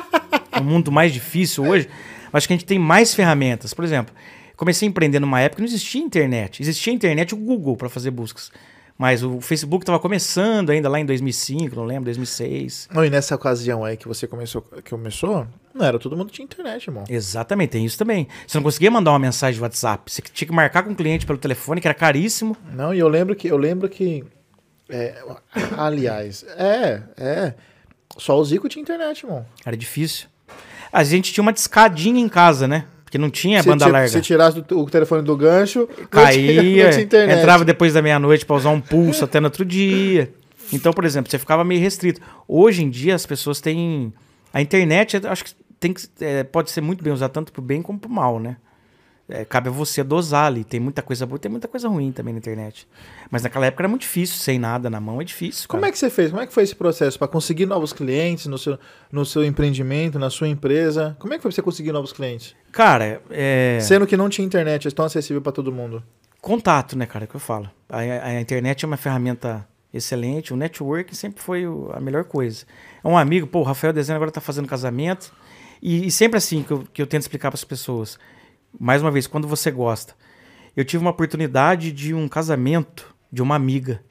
um mundo mais difícil hoje, acho que a gente tem mais ferramentas. Por exemplo, comecei a empreender numa época que não existia internet. Existia internet e o Google para fazer buscas. Mas o Facebook estava começando ainda lá em 2005, não lembro, 2006. Não, e nessa ocasião aí que você começou, que começou, não era todo mundo tinha internet, irmão. Exatamente, tem isso também. Você não conseguia mandar uma mensagem de WhatsApp, você tinha que marcar com o cliente pelo telefone, que era caríssimo. Não, e eu lembro que eu lembro que é, aliás, é, é, só o Zico tinha internet, irmão. Era difícil. A gente tinha uma discadinha em casa, né? Que não tinha se banda larga. Se tirasse o telefone do gancho, caía, entrava depois da meia-noite para usar um pulso até no outro dia. Então, por exemplo, você ficava meio restrito. Hoje em dia as pessoas têm a internet, acho que tem que é, pode ser muito bem usada tanto para o bem como para o mal, né? É, cabe a você dosar ali. Tem muita coisa boa, tem muita coisa ruim também na internet. Mas naquela época era muito difícil, sem nada na mão é difícil. Cara. Como é que você fez? Como é que foi esse processo para conseguir novos clientes no seu, no seu empreendimento, na sua empresa? Como é que foi pra você conseguir novos clientes? Cara, é... sendo que não tinha internet, é tão acessível para todo mundo. Contato, né, cara, é que eu falo. A, a, internet é uma ferramenta excelente, o network sempre foi o, a melhor coisa. É um amigo, pô, o Rafael Dezena agora tá fazendo casamento. E, e sempre assim que eu, que eu tento explicar para as pessoas mais uma vez, quando você gosta. Eu tive uma oportunidade de um casamento de uma amiga,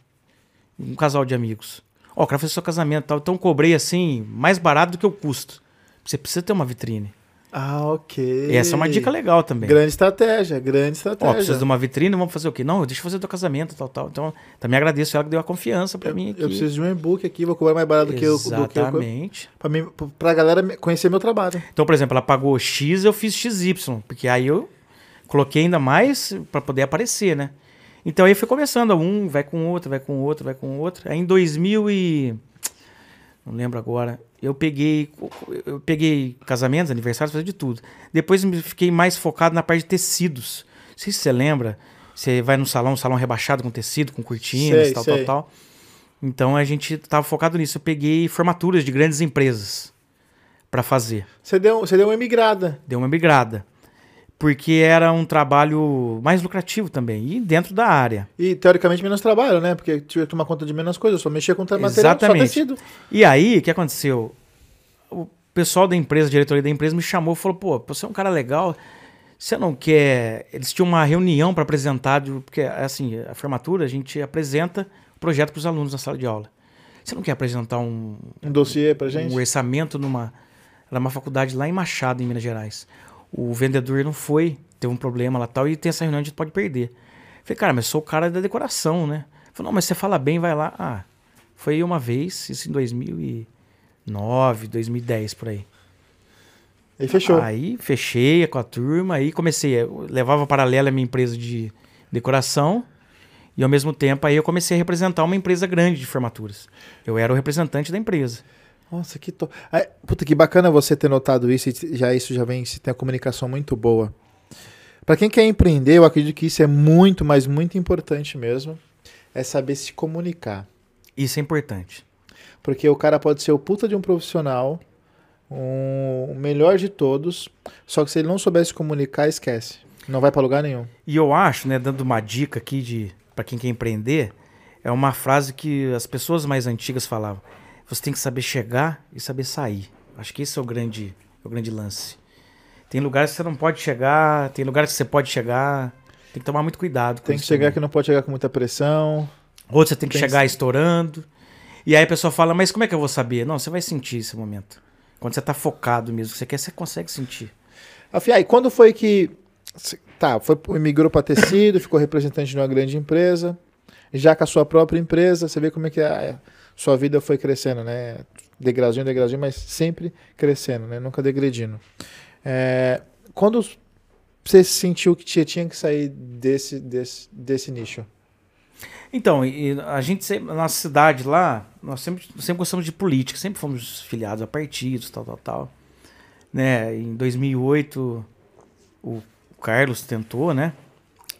um casal de amigos. Ó, oh, quero fazer seu casamento tal. Então cobrei assim, mais barato do que o custo. Você precisa ter uma vitrine. Ah, ok. E essa é uma dica legal também. Grande estratégia, grande estratégia. Ó, precisa de uma vitrine, vamos fazer o quê? Não, deixa eu fazer do casamento, tal, tal. Então, também agradeço ela que deu a confiança para mim aqui. Eu preciso de um e-book aqui, vou cobrar mais barato do que eu. Exatamente. Pra, mim, pra galera conhecer meu trabalho. Então, por exemplo, ela pagou X, eu fiz XY, porque aí eu coloquei ainda mais para poder aparecer, né? Então aí foi começando, um vai com outro, vai com outro, vai com outro. Aí em 2000 e não lembro agora, eu peguei eu peguei casamentos, aniversários, fazia de tudo. Depois me fiquei mais focado na parte de tecidos. Não sei se você lembra, você vai no salão, um salão rebaixado com tecido, com cortinas, sei, tal, sei. tal, tal. Então a gente tava focado nisso. Eu peguei formaturas de grandes empresas para fazer. Você deu, você deu uma migrada. Deu uma migrada porque era um trabalho mais lucrativo também, e dentro da área. E teoricamente menos trabalho, né? Porque tive que tomar conta de menos coisas, só mexia com material, Exatamente. só tecido. E aí, o que aconteceu? O pessoal da empresa, a diretoria da empresa me chamou e falou, pô, você é um cara legal, você não quer... Eles tinham uma reunião para apresentar, porque assim, a formatura, a gente apresenta o projeto para os alunos na sala de aula. Você não quer apresentar um, Um dossiê pra gente? um orçamento numa, era uma faculdade lá em Machado, em Minas Gerais. O vendedor não foi, teve um problema lá tal, e tem essa reunião, a gente pode perder. Falei, cara, mas sou o cara da decoração, né? Falei, não, mas você fala bem, vai lá. Ah, foi uma vez, isso em 2009, 2010, por aí. E fechou. Aí fechei com a turma, aí comecei, eu levava paralela a minha empresa de decoração e ao mesmo tempo aí eu comecei a representar uma empresa grande de formaturas. Eu era o representante da empresa. Nossa, que to... Ai, Puta, que bacana você ter notado isso e já isso já vem, você tem a comunicação muito boa. Pra quem quer empreender, eu acredito que isso é muito, mas muito importante mesmo. É saber se comunicar. Isso é importante. Porque o cara pode ser o puta de um profissional, um- o melhor de todos, só que se ele não souber se comunicar, esquece. Não vai pra lugar nenhum. E eu acho, né, dando uma dica aqui de para quem quer empreender, é uma frase que as pessoas mais antigas falavam. Você tem que saber chegar e saber sair. Acho que esse é o grande, é o grande lance. Tem lugares que você não pode chegar, tem lugares que você pode chegar. Tem que tomar muito cuidado com Tem que chegar também. que não pode chegar com muita pressão. Outro você tem que tem que chegar ser- estourando. E aí a pessoa fala, mas como é que eu vou saber? Não, você vai sentir esse momento. Quando você tá focado mesmo, que você quer, você consegue sentir. Afinal, e quando foi que. Tá, foi, migrou para tecido, ficou representante de uma grande empresa. Já com a sua própria empresa, você vê como é que a sua vida foi crescendo, né? Degrauzinho, degrauzinho, mas sempre crescendo, né? Nunca degredindo. É, quando você sentiu que tinha, que sair desse, desse, desse nicho? Então, a gente sempre, na nossa cidade lá, nós sempre, sempre gostamos de política, sempre fomos filiados a partidos, tal, tal, tal. Né, em 2008, o Carlos tentou, né?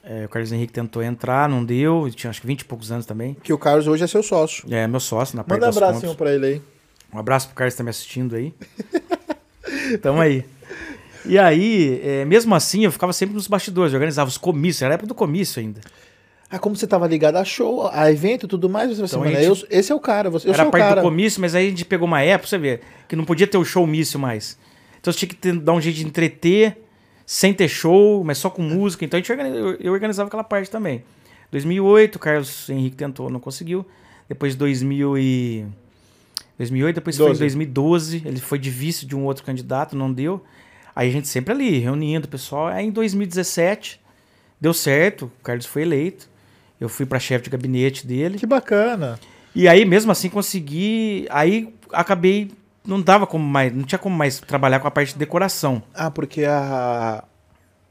É, o Carlos Henrique tentou entrar, não deu, tinha acho que 20 e poucos anos também. Que o Carlos hoje é seu sócio. É, meu sócio na parte Manda um abracinho contas. pra ele aí. Um abraço pro Carlos que tá me assistindo aí. Tamo aí. E aí, é, mesmo assim, eu ficava sempre nos bastidores, eu organizava os comícios, era a época do comício ainda. Ah, como você tava ligado a show, a evento e tudo mais, você assim, Então, mano, a gente- eu- esse é o cara, você, eu era parte cara. do comício, mas aí a gente pegou uma época, você vê, que não podia ter o show mício mais. Então você tinha que ter- dar um jeito de entreter, sem ter show, mas só com música. Então a gente organiza- eu, organizava aquela parte também. 2008, o Carlos Henrique tentou, não conseguiu. Depois 2000 e 2008, depois foi em 12. 2012, ele foi de vice de um outro candidato, não deu. Aí a gente sempre ali, reunindo o pessoal. Aí em 2017, deu certo, o Carlos foi eleito. Eu fui para chefe de gabinete dele. Que bacana. E aí, mesmo assim, consegui. Aí acabei. Não dava como mais. Não tinha como mais trabalhar com a parte de decoração. Ah, porque a,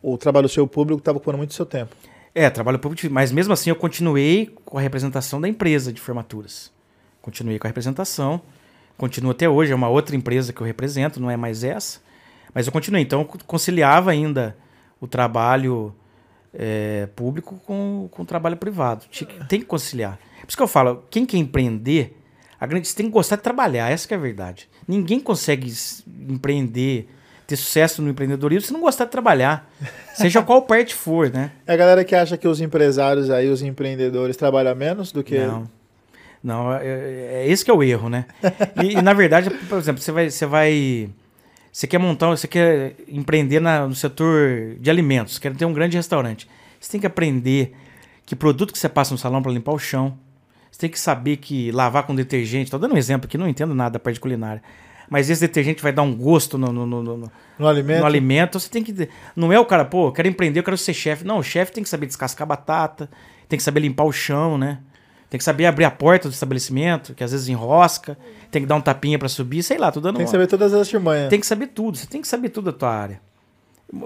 o trabalho seu público estava ocupando muito seu tempo. É, trabalho público, mas mesmo assim eu continuei com a representação da empresa de formaturas. Continuei com a representação. Continuo até hoje, é uma outra empresa que eu represento, não é mais essa. Mas eu continuei. Então, eu conciliava ainda o trabalho é, público com, com o trabalho privado. Tem que conciliar. Por isso que eu falo, quem quer empreender, você tem que gostar de trabalhar, essa que é a verdade. Ninguém consegue empreender, ter sucesso no empreendedorismo se não gostar de trabalhar. Seja qual parte for, né? É a galera que acha que os empresários aí, os empreendedores, trabalham menos do que. Não. Não, é, é esse que é o erro, né? E, e, na verdade, por exemplo, você vai, você vai, você quer montar, você quer empreender na- no setor de alimentos, quer ter um grande restaurante. Você tem que aprender que produto que você passa no salão para limpar o chão. Você tem que saber que lavar com detergente. Estou dando um exemplo aqui, não entendo nada da parte de culinária. Mas esse detergente vai dar um gosto no, no, no- no- No alimento. no alimento, você tem que. Não é o cara, pô, eu quero empreender, eu quero ser chefe. Não, o chefe tem que saber descascar batata, tem que saber limpar o chão, né? Tem que saber abrir a porta do estabelecimento, que às vezes enrosca, tem que dar um tapinha pra subir, sei lá, tô dando Tem que uma- saber todas as artimanhas. tem que saber tudo, você tem que saber tudo da tua área.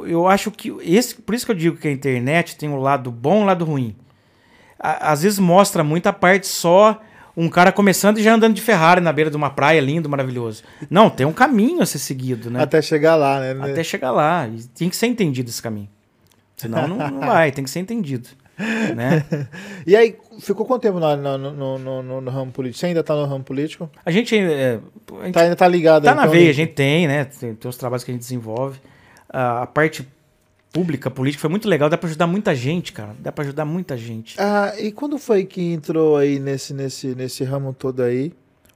Eu acho que esse, por isso que eu digo que a internet tem o lado bom e o lado ruim. A- às vezes mostra muita parte só um cara começando e já andando de Ferrari na beira de uma praia lindo, maravilhoso. Não, tem um caminho a ser seguido, né? Até chegar lá, né? Até chegar lá. E tem que ser entendido esse caminho. Senão não, não vai, tem que ser entendido. Né? E aí, ficou quanto tempo no, no, no, no- ramo político? Você ainda tá no ramo político? A gente, é, a gente Tá, ainda tá ligado tá aí, na então, veia, a Nick? gente tem, né? Tem, tem os trabalhos que a gente desenvolve. A, a parte pública, política, foi muito legal. Dá pra ajudar muita gente, cara. Dá pra ajudar muita gente. Ah, e quando foi que entrou aí nesse, nesse, nesse ramo todo aí?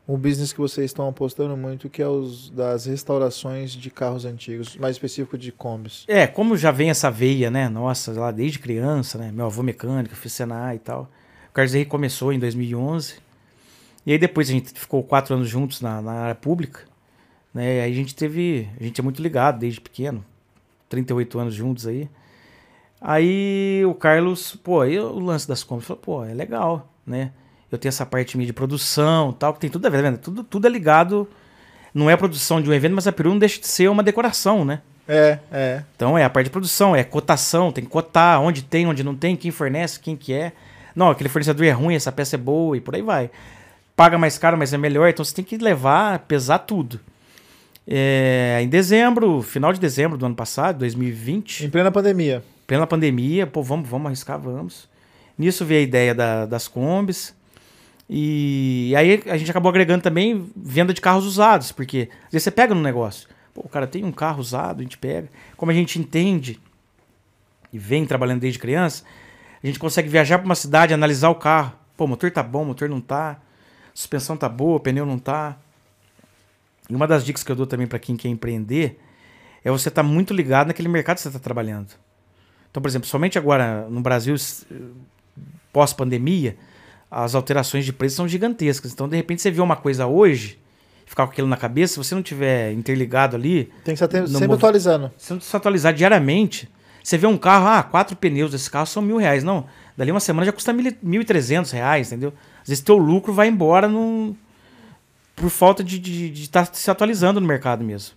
Um business que vocês estão apostando muito, que é os das restaurações de carros antigos, mais específico de combis. É, como já vem essa veia, né? Nossa, lá desde criança, né? Meu avô mecânico, fiz Senai e tal. O Carlos Henrique começou em 2011. E aí depois a gente ficou quatro anos juntos na, na área pública, né? E aí a gente teve, a gente é muito ligado desde pequeno, 38 anos juntos aí. Aí o Carlos, pô, aí o lance das compras, falou, pô, é legal, né? Eu tenho essa parte minha de produção tal, que tem tudo a ver, tá vendo? Tudo, tudo é ligado, não é a produção de um evento, mas a Peru não deixa de ser uma decoração, né? É, é. Então é a parte de produção, é cotação, tem que cotar onde tem, onde não tem, quem fornece, quem que é. Não, aquele fornecedor é ruim, essa peça é boa e por aí vai. Paga mais caro, mas é melhor, então você tem que levar, pesar tudo. É, em dezembro, final de dezembro do ano passado, 2020. Em plena pandemia. Plena pandemia, pô, vamos, vamos arriscar, vamos. Nisso veio a ideia da, das combis. E aí a gente acabou agregando também venda de carros usados, porque às vezes você pega no negócio. Pô, o cara tem um carro usado, a gente pega. Como a gente entende e vem trabalhando desde criança, a gente consegue viajar para uma cidade, analisar o carro. Pô, motor tá bom, motor não tá. suspensão tá boa, pneu não tá. E uma das dicas que eu dou também para quem quer empreender é você estar tá muito ligado naquele mercado que você está trabalhando. Então, por exemplo, somente agora no Brasil, pós-pandemia, as alterações de preço são gigantescas. Então, de repente, você vê uma coisa hoje, ficar com aquilo na cabeça, se você não tiver interligado ali. Tem que estar sempre atualizando. Se você atualizar diariamente, você vê um carro, ah, quatro pneus desse carro são mil reais. Não, dali uma semana já custa mil e trezentos reais, entendeu? Às vezes teu lucro vai embora num, por falta de estar tá se atualizando no mercado mesmo.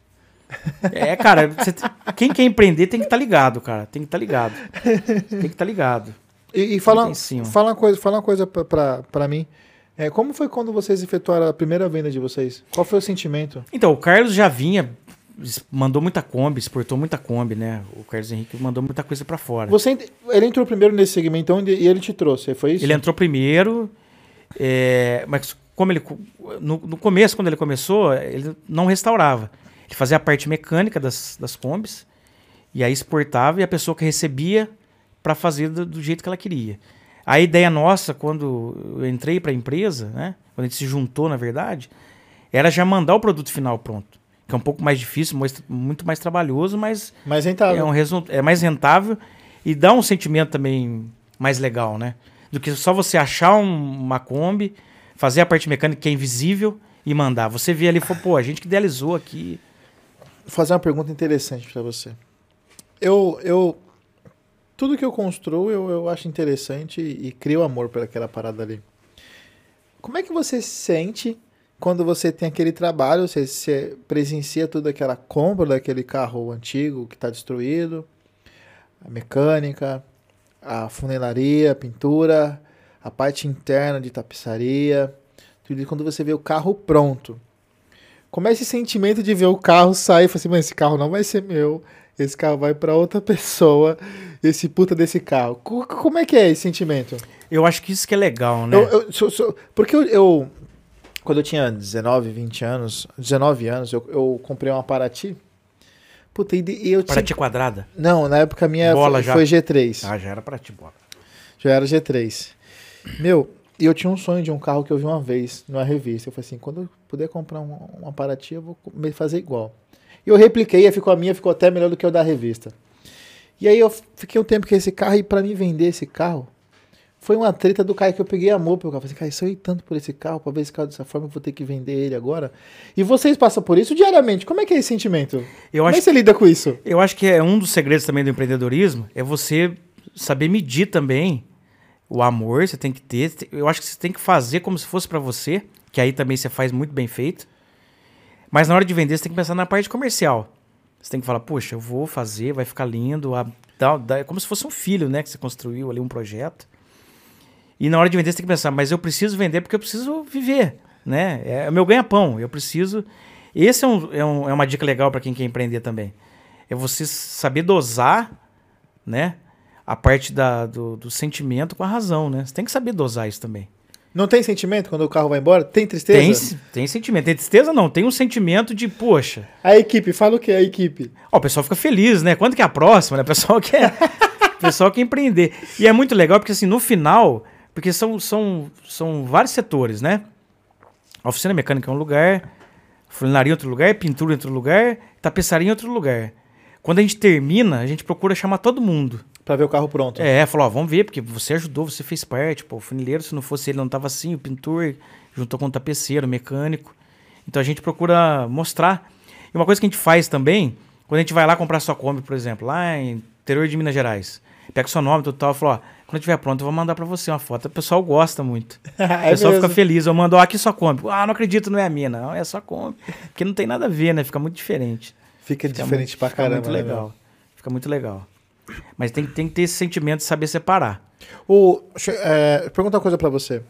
É, cara, você, quem quer empreender tem que estar tá ligado, cara. Tem que estar tá ligado. Tem que estar tá ligado. E, e fala, fala uma coisa, fala uma coisa para mim. É, como foi quando vocês efetuaram a primeira venda de vocês? Qual foi o sentimento? Então, o Carlos já vinha, mandou muita Kombi, exportou muita Kombi, né? O Carlos Henrique mandou muita coisa para fora. Você, ele entrou primeiro nesse segmento e ele te trouxe, foi isso? Ele entrou primeiro, é, mas como ele no, no começo, quando ele começou, ele não restaurava. Ele fazia a parte mecânica das, das combis e aí exportava e a pessoa que recebia para fazer do, do, jeito que ela queria. A ideia nossa, quando eu entrei para a empresa, né, quando a gente se juntou, na verdade, era já mandar o produto final pronto. Que é um pouco mais difícil, muito mais trabalhoso, mas mais rentável. É, um é mais rentável e dá um sentimento também mais legal, né? Do que só você achar um, uma Kombi, fazer a parte mecânica que é invisível e mandar. Você vê ali e falou, pô, a gente que idealizou aqui Vou fazer uma pergunta interessante para você. Eu, eu, tudo que eu construo eu, eu acho interessante e, e crio amor pelaquela parada ali. Como é que você se sente quando você tem aquele trabalho, você, você presencia toda aquela compra daquele carro antigo que está destruído, a mecânica, a funilaria, a pintura, a parte interna de tapeçaria, tudo quando você vê o carro pronto. Como é esse sentimento de ver o carro sair e falar assim, mas esse carro não vai ser meu, esse carro vai para outra pessoa, esse puta desse carro. Como é que é esse sentimento? Eu acho que isso que é legal, né? Eu, eu, sou, sou, porque eu, eu, quando eu tinha 19, 20 anos, 19 anos, eu, eu comprei uma Paraty. Puta, e eu Paraty tinha... quadrada? Não, na época minha bola foi, já. foi G3. Ah, já era Paraty bola. Já era G3. Meu, e eu tinha um sonho de um carro que eu vi uma vez numa revista. Eu falei assim, quando eu puder comprar uma, uma Paraty, eu vou fazer igual. E eu repliquei, ficou a minha ficou até melhor do que o da revista. E aí eu fiquei um tempo com esse carro, e para mim vender esse carro, foi uma treta do cara que eu peguei amor pelo carro. Eu falei, cara, se eu ir tanto por esse carro, para ver esse carro dessa forma, eu vou ter que vender ele agora. E vocês passam por isso diariamente. Como é que é esse sentimento? Eu Como acho, é que você lida com isso? Eu acho que é um dos segredos também do empreendedorismo, é você saber medir também o amor você tem que ter. Eu acho que você tem que fazer como se fosse para você, que aí também você faz muito bem feito. Mas na hora de vender, você tem que pensar na parte comercial. Você tem que falar, poxa, eu vou fazer, vai ficar lindo. A, dá, dá, é como se fosse um filho, né? Que você construiu ali um projeto. E na hora de vender, você tem que pensar, mas eu preciso vender porque eu preciso viver, né? É, é o meu ganha-pão, eu preciso... Esse é, um, é, um, é uma dica legal para quem quer empreender também. É você saber dosar, né? A parte da, do, do, sentimento com a razão, né? Você tem que saber dosar isso também. Não tem sentimento quando o carro vai embora? Tem tristeza? Tem, tem sentimento. Tem tristeza não, tem um sentimento de, poxa... A equipe, fala o que é a equipe? Ó, o pessoal fica feliz, né? Quando que é a próxima, né? O pessoal quer, o pessoal quer empreender. E é muito legal porque, assim, no final... Porque são, são, são vários setores, né? A oficina mecânica é um lugar, funilaria em outro lugar, pintura em outro lugar, tapeçaria em outro lugar. Quando a gente termina, a gente procura chamar todo mundo. Pra ver o carro pronto. É, falou, ó, vamos ver, porque você ajudou, você fez parte, pô, o funileiro, se não fosse ele, não tava assim, o pintor, juntou com um tapeceiro, mecânico. Então a gente procura mostrar. E uma coisa que a gente faz também, quando a gente vai lá comprar sua Kombi, por exemplo, lá em interior de Minas Gerais, pega o seu nome e tal, e fala, ó, quando estiver pronto, eu vou mandar para você uma foto. O pessoal gosta muito. É o pessoal fica feliz. Eu mando, ó, aqui sua Kombi. Ah, não acredito, não é a minha, não. É sua Kombi. Porque não tem nada a ver, né? Fica muito diferente. Fica, fica diferente muito, pra caramba. Fica muito né, legal. Né, fica muito legal. Mas tem, tem que ter esse sentimento de saber separar. O, é, pergunta uma coisa para você.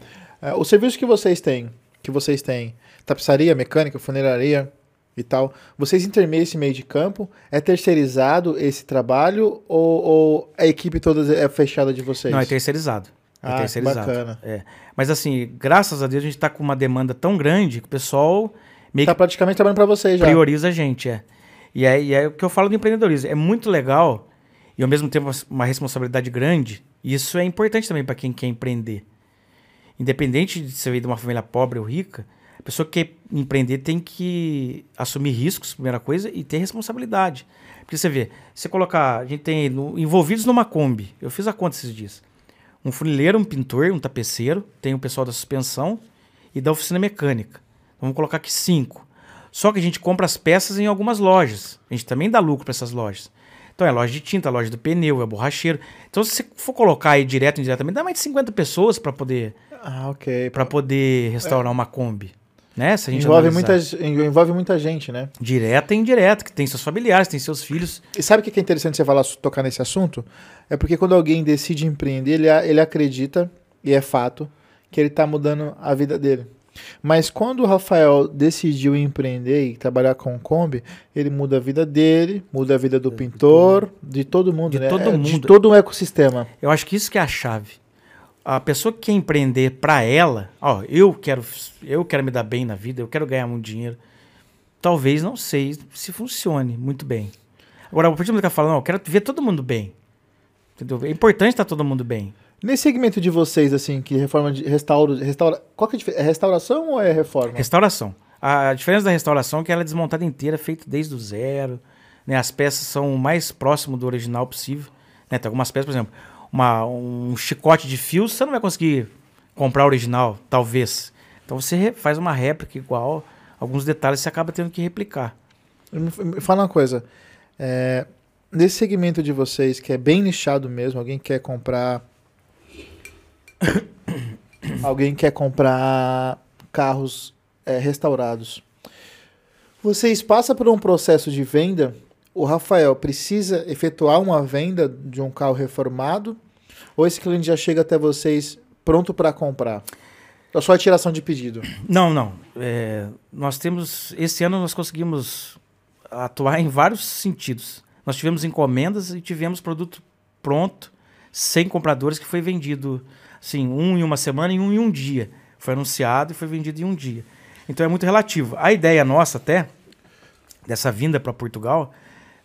É, o serviço que vocês têm, que vocês têm, tapeçaria, mecânica, funeraria e tal, vocês intermeiam esse meio de campo? É terceirizado esse trabalho ou, ou a equipe toda é fechada de vocês? Não, é terceirizado. É ah, terceirizado. bacana. É. Mas assim, graças a Deus a gente está com uma demanda tão grande que o pessoal meio tá praticamente trabalhando para vocês já. Prioriza a gente, é. E é, e é o que eu falo do empreendedorismo. É muito legal e ao mesmo tempo uma responsabilidade grande. Isso é importante também para quem quer empreender. Independente de ser de uma família pobre ou rica, a pessoa que quer empreender tem que assumir riscos, primeira coisa, e ter responsabilidade. Porque você vê, você colocar, a gente tem no, envolvidos numa Kombi, eu fiz a conta esses dias. Um funileiro, um pintor, um tapeceiro, tem o pessoal da suspensão e da oficina mecânica. Vamos colocar aqui cinco. Só que a gente compra as peças em algumas lojas. A gente também dá lucro para essas lojas. Então é loja de tinta, loja do pneu, é borracheiro. Então se você for colocar aí direto e indiretamente, dá mais de 50 pessoas para poder ah, ok. Para poder restaurar é. uma Kombi. Né? Se a gente envolve, muita, envolve muita gente, né? Direta e indireta, que tem seus familiares, tem seus filhos. E sabe o que é interessante você falar, tocar nesse assunto? É porque quando alguém decide empreender, ele, ele acredita, e é fato, que ele está mudando a vida dele. Mas quando o Rafael decidiu empreender e trabalhar com o Kombi, ele muda a vida dele, muda a vida do pintor, de todo mundo, de né? Todo é, mundo. De todo um ecossistema. Eu acho que isso que é a chave. A pessoa que quer empreender para ela, ó, eu quero, eu quero me dar bem na vida, eu quero ganhar muito dinheiro. Talvez não sei se funcione muito bem. Agora, a partir do momento que eu falo, não, eu quero ver todo mundo bem. Entendeu? É importante estar todo mundo bem. Nesse segmento de vocês, assim, que reforma de restauro, restaura, qual que é, é restauração ou é reforma? Restauração. A diferença da restauração é que ela é desmontada inteira, feita desde o zero. Né? As peças são o mais próximo do original possível. Né? Tem algumas peças, por exemplo, uma, um chicote de fio, você não vai conseguir comprar original, talvez. Então você faz uma réplica igual, alguns detalhes você acaba tendo que replicar. Me fala uma coisa. É, nesse segmento de vocês, que é bem nichado mesmo, alguém quer comprar alguém quer comprar carros é, restaurados. Vocês passam por um processo de venda. O Rafael precisa efetuar uma venda de um carro reformado? Ou esse cliente já chega até vocês pronto para comprar? É só a tiração de pedido? Não, não. É, nós temos. Esse ano nós conseguimos atuar em vários sentidos. Nós tivemos encomendas e tivemos produto pronto, sem compradores, que foi vendido Sim, um em uma semana e um em um dia. Foi anunciado e foi vendido em um dia. Então é muito relativo. A ideia nossa até, dessa vinda para Portugal,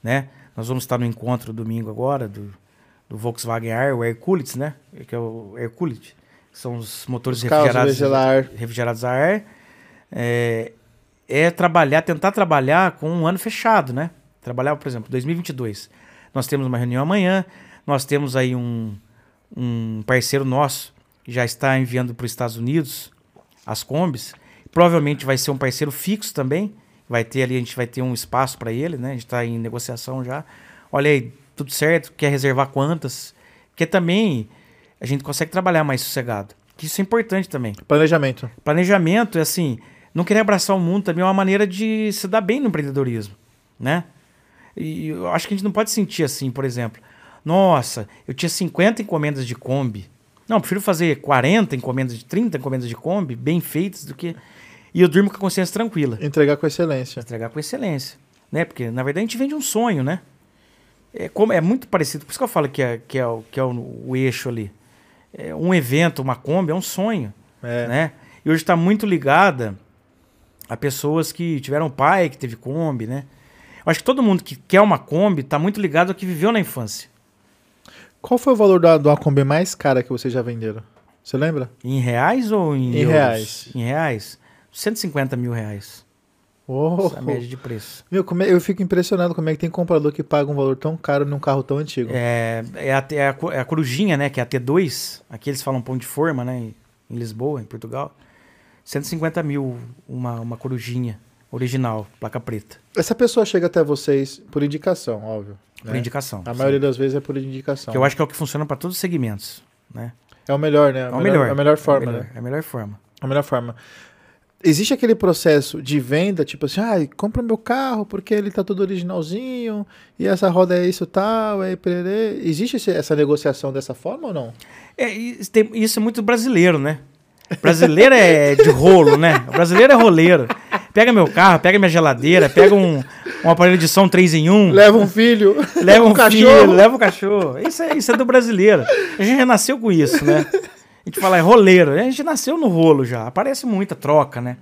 né? Nós vamos estar no encontro domingo agora do, do Volkswagen Air, o Hercules, né? Que é o Hercules. Que são os motores os refrigerados, refrigerados a ar. É, é trabalhar, tentar trabalhar com um ano fechado, né? Trabalhar, por exemplo, 2022. Nós temos uma reunião amanhã, nós temos aí um, um parceiro nosso já está enviando para os Estados Unidos as combis. Provavelmente vai ser um parceiro fixo também. Vai ter ali, a gente vai ter um espaço para ele, né? A gente está em negociação já. Olha aí, tudo certo, quer reservar quantas? Porque também a gente consegue trabalhar mais sossegado. Que isso é importante também. Planejamento. Planejamento é assim, não querer abraçar o mundo também é uma maneira de se dar bem no empreendedorismo, né? E eu acho que a gente não pode sentir assim, por exemplo. Nossa, eu tinha 50 encomendas de Kombi. Não, prefiro fazer 40 encomendas de 30 encomendas de Kombi, bem feitas, do que. E eu durmo com a consciência tranquila. Entregar com excelência. Entregar com excelência. Né? Porque, na verdade, a gente vende um sonho, né? É, como, é muito parecido. Por isso que eu falo que é, que é, o, que é o, o eixo ali. É, um evento, uma Kombi, é um sonho. É. Né? E hoje está muito ligada a pessoas que tiveram pai que teve Kombi, né? Eu acho que todo mundo que quer uma Kombi está muito ligado ao que viveu na infância. Qual foi o valor da, da Kombi mais cara que vocês já venderam? Você lembra? Em reais ou em, em reais? Em reais. 150 mil reais. Oh, Essa média de preço. Meu, é, eu fico impressionado como é que tem comprador que paga um valor tão caro num carro tão antigo. É, é, a, é, a, é a corujinha, né? Que é a T2. Aqui eles falam pão de forma, né? Em Lisboa, em Portugal. 150 mil uma, uma corujinha original, placa preta. Essa pessoa chega até vocês por indicação, óbvio. Por né? indicação. A sim. maioria das vezes é por indicação. Que eu acho que é o que funciona para todos os segmentos. Né? É o melhor, né? É o melhor. É a melhor forma, é melhor, né? É a melhor forma. A melhor forma. Existe aquele processo de venda, tipo assim, ah, compra meu carro porque ele tá todo originalzinho e essa roda é isso tal, é pererê. Existe esse- essa negociação dessa forma ou não? É, isso, tem- isso é muito brasileiro, né? Brasileiro é de rolo, né? O brasileiro é roleiro. Pega meu carro, pega minha geladeira, pega um, um aparelho de som 3 em 1, Leva um filho, leva um, cachorro. filho, leva um cachorro. Isso é, isso é do brasileiro. A gente já nasceu com isso, né? A gente fala é roleiro. A gente nasceu no rolo já. Aparece muita troca, né?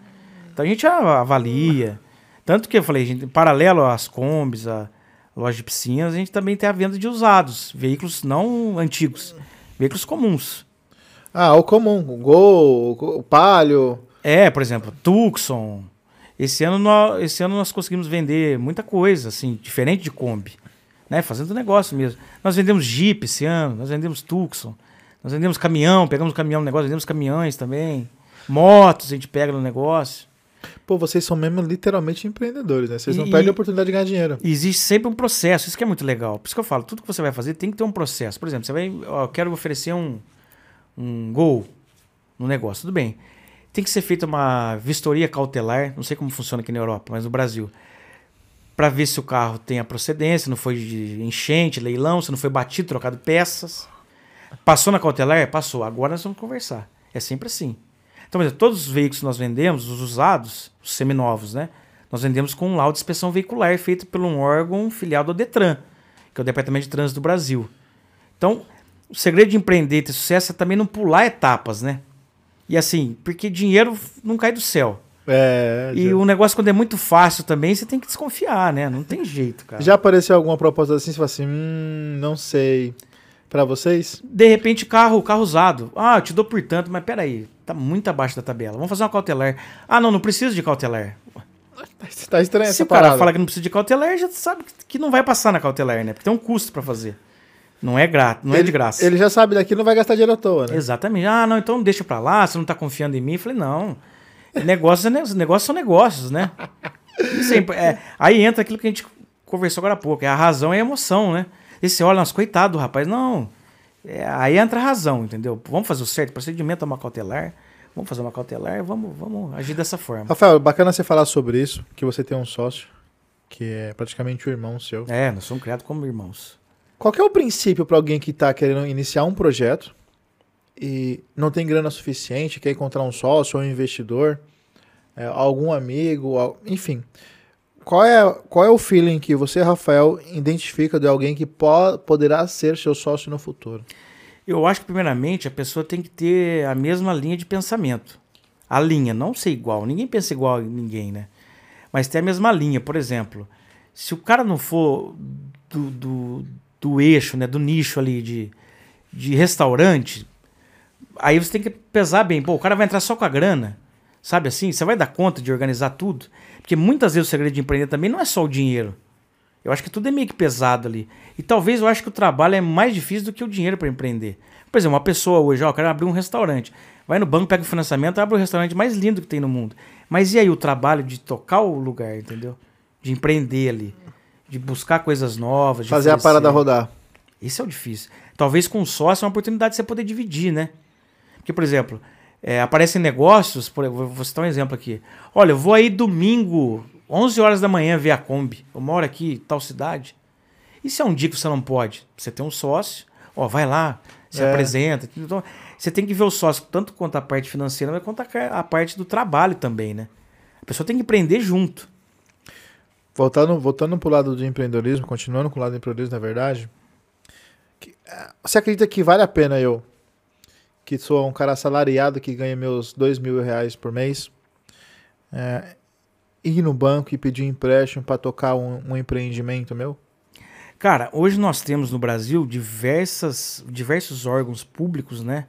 Então a gente avalia. Tanto que eu falei, gente, paralelo às combis, a loja de piscinas, a gente também tem a venda de usados, veículos não antigos, veículos comuns. Ah, o comum, o Gol, o Palio. É, por exemplo, Tucson. Esse ano, nós, esse ano nós conseguimos vender muita coisa, assim, diferente de Kombi. Né? Fazendo negócio mesmo. Nós vendemos Jeep esse ano, nós vendemos Tucson. Nós vendemos caminhão, pegamos caminhão no negócio, vendemos caminhões também. Motos a gente pega no negócio. Pô, vocês são mesmo literalmente empreendedores, né? Vocês não E- perdem a oportunidade de ganhar dinheiro. Existe sempre um processo, isso que é muito legal. Por isso que eu falo, tudo que você vai fazer tem que ter um processo. Por exemplo, você vai, ó, eu quero oferecer um, um gol no negócio, tudo bem. Tem que ser feita uma vistoria cautelar, não sei como funciona aqui na Europa, mas no Brasil, para ver se o carro tem a procedência, não foi de enchente, leilão, se não foi batido, trocado peças. Passou na cautelar? Passou. Agora nós vamos conversar. É sempre assim. Então, exemplo, todos os veículos que nós vendemos, os usados, os seminovos, né? Nós vendemos com um laudo de inspeção veicular feito por um órgão filial do Detran, que é o Departamento de Trânsito do Brasil. Então, o segredo de empreender e ter sucesso é também não pular etapas, né? E assim, porque dinheiro não cai do céu. É, E já, o negócio, quando é muito fácil também, você tem que desconfiar, né? Não tem jeito, cara. já apareceu alguma proposta assim? Você fala assim, hum, não sei. Pra vocês? De repente, carro, carro usado. Ah, eu te dou por tanto, mas peraí, tá muito abaixo da tabela. Vamos fazer uma cautelar. Ah, não, não preciso de cautelar. Tá estranho Se essa o cara parada. fala que não precisa de cautelar, já sabe que- que não vai passar na cautelar, né? Porque tem um custo pra fazer. Não é grátis, não é ele, de graça. Ele já sabe daqui, não vai gastar dinheiro à toa, né? Exatamente. Ah, não, então deixa pra lá, você não tá confiando em mim. Eu falei, não. Negócios, é ne- negócios são negócios, né? Sempre, é, aí entra aquilo que a gente conversou agora há pouco, é a razão e a emoção, né? E você olha, nossa, coitado do rapaz, não. É, aí entra a razão, entendeu? Vamos fazer o certo, procedimento é uma cautelar, vamos fazer uma cautelar, vamos, vamos agir dessa forma. Rafael, bacana você falar sobre isso, que você tem um sócio, que é praticamente o irmão seu. É, nós somos criados como irmãos. Qual é o princípio para alguém que está querendo iniciar um projeto e não tem grana suficiente, quer encontrar um sócio um investidor, é, algum amigo, enfim. Qual é, qual é o feeling que você, Rafael, identifica de alguém que po poderá ser seu sócio no futuro? Eu acho que, primeiramente, a pessoa tem que ter a mesma linha de pensamento. A linha, não ser igual. Ninguém pensa igual em ninguém, né? Mas ter a mesma linha. Por exemplo, se o cara não for do, do, do eixo, né? Do nicho ali de, de restaurante, aí você tem que pesar bem. Pô, o cara vai entrar só com a grana. Sabe assim? Você vai dar conta de organizar tudo? Porque muitas vezes o segredo de empreender também não é só o dinheiro. Eu acho que tudo é meio que pesado ali. E talvez eu acho que o trabalho é mais difícil do que o dinheiro para empreender. Por exemplo, uma pessoa hoje, ó, quero abrir um restaurante. Vai no banco, pega o financiamento, abre o restaurante mais lindo que tem no mundo. Mas e aí o trabalho de tocar o lugar, entendeu? De empreender ali. De buscar coisas novas. de Fazer a parada rodar. Isso é o difícil. Talvez com sócio é uma oportunidade de você poder dividir, né? Porque, por exemplo, é, aparecem negócios, por, vou citar um exemplo aqui. Olha, eu vou aí domingo, 11 horas da manhã, ver a Kombi. Eu moro aqui tal cidade. E se é um dia que você não pode? Você tem um sócio, ó, vai lá, se É. apresenta. Então, você tem que ver o sócio tanto quanto a parte financeira, mas quanto a, a parte do trabalho também, né? A pessoa tem que empreender junto. Voltando, voltando pro lado do empreendedorismo, continuando com o lado do empreendedorismo, na verdade, que, ah, você acredita que vale a pena eu, que sou um cara assalariado que ganha meus dois mil reais por mês, é, ir no banco e pedir empréstimo para tocar um, um empreendimento meu? Cara, hoje nós temos no Brasil diversas, diversos órgãos públicos, né?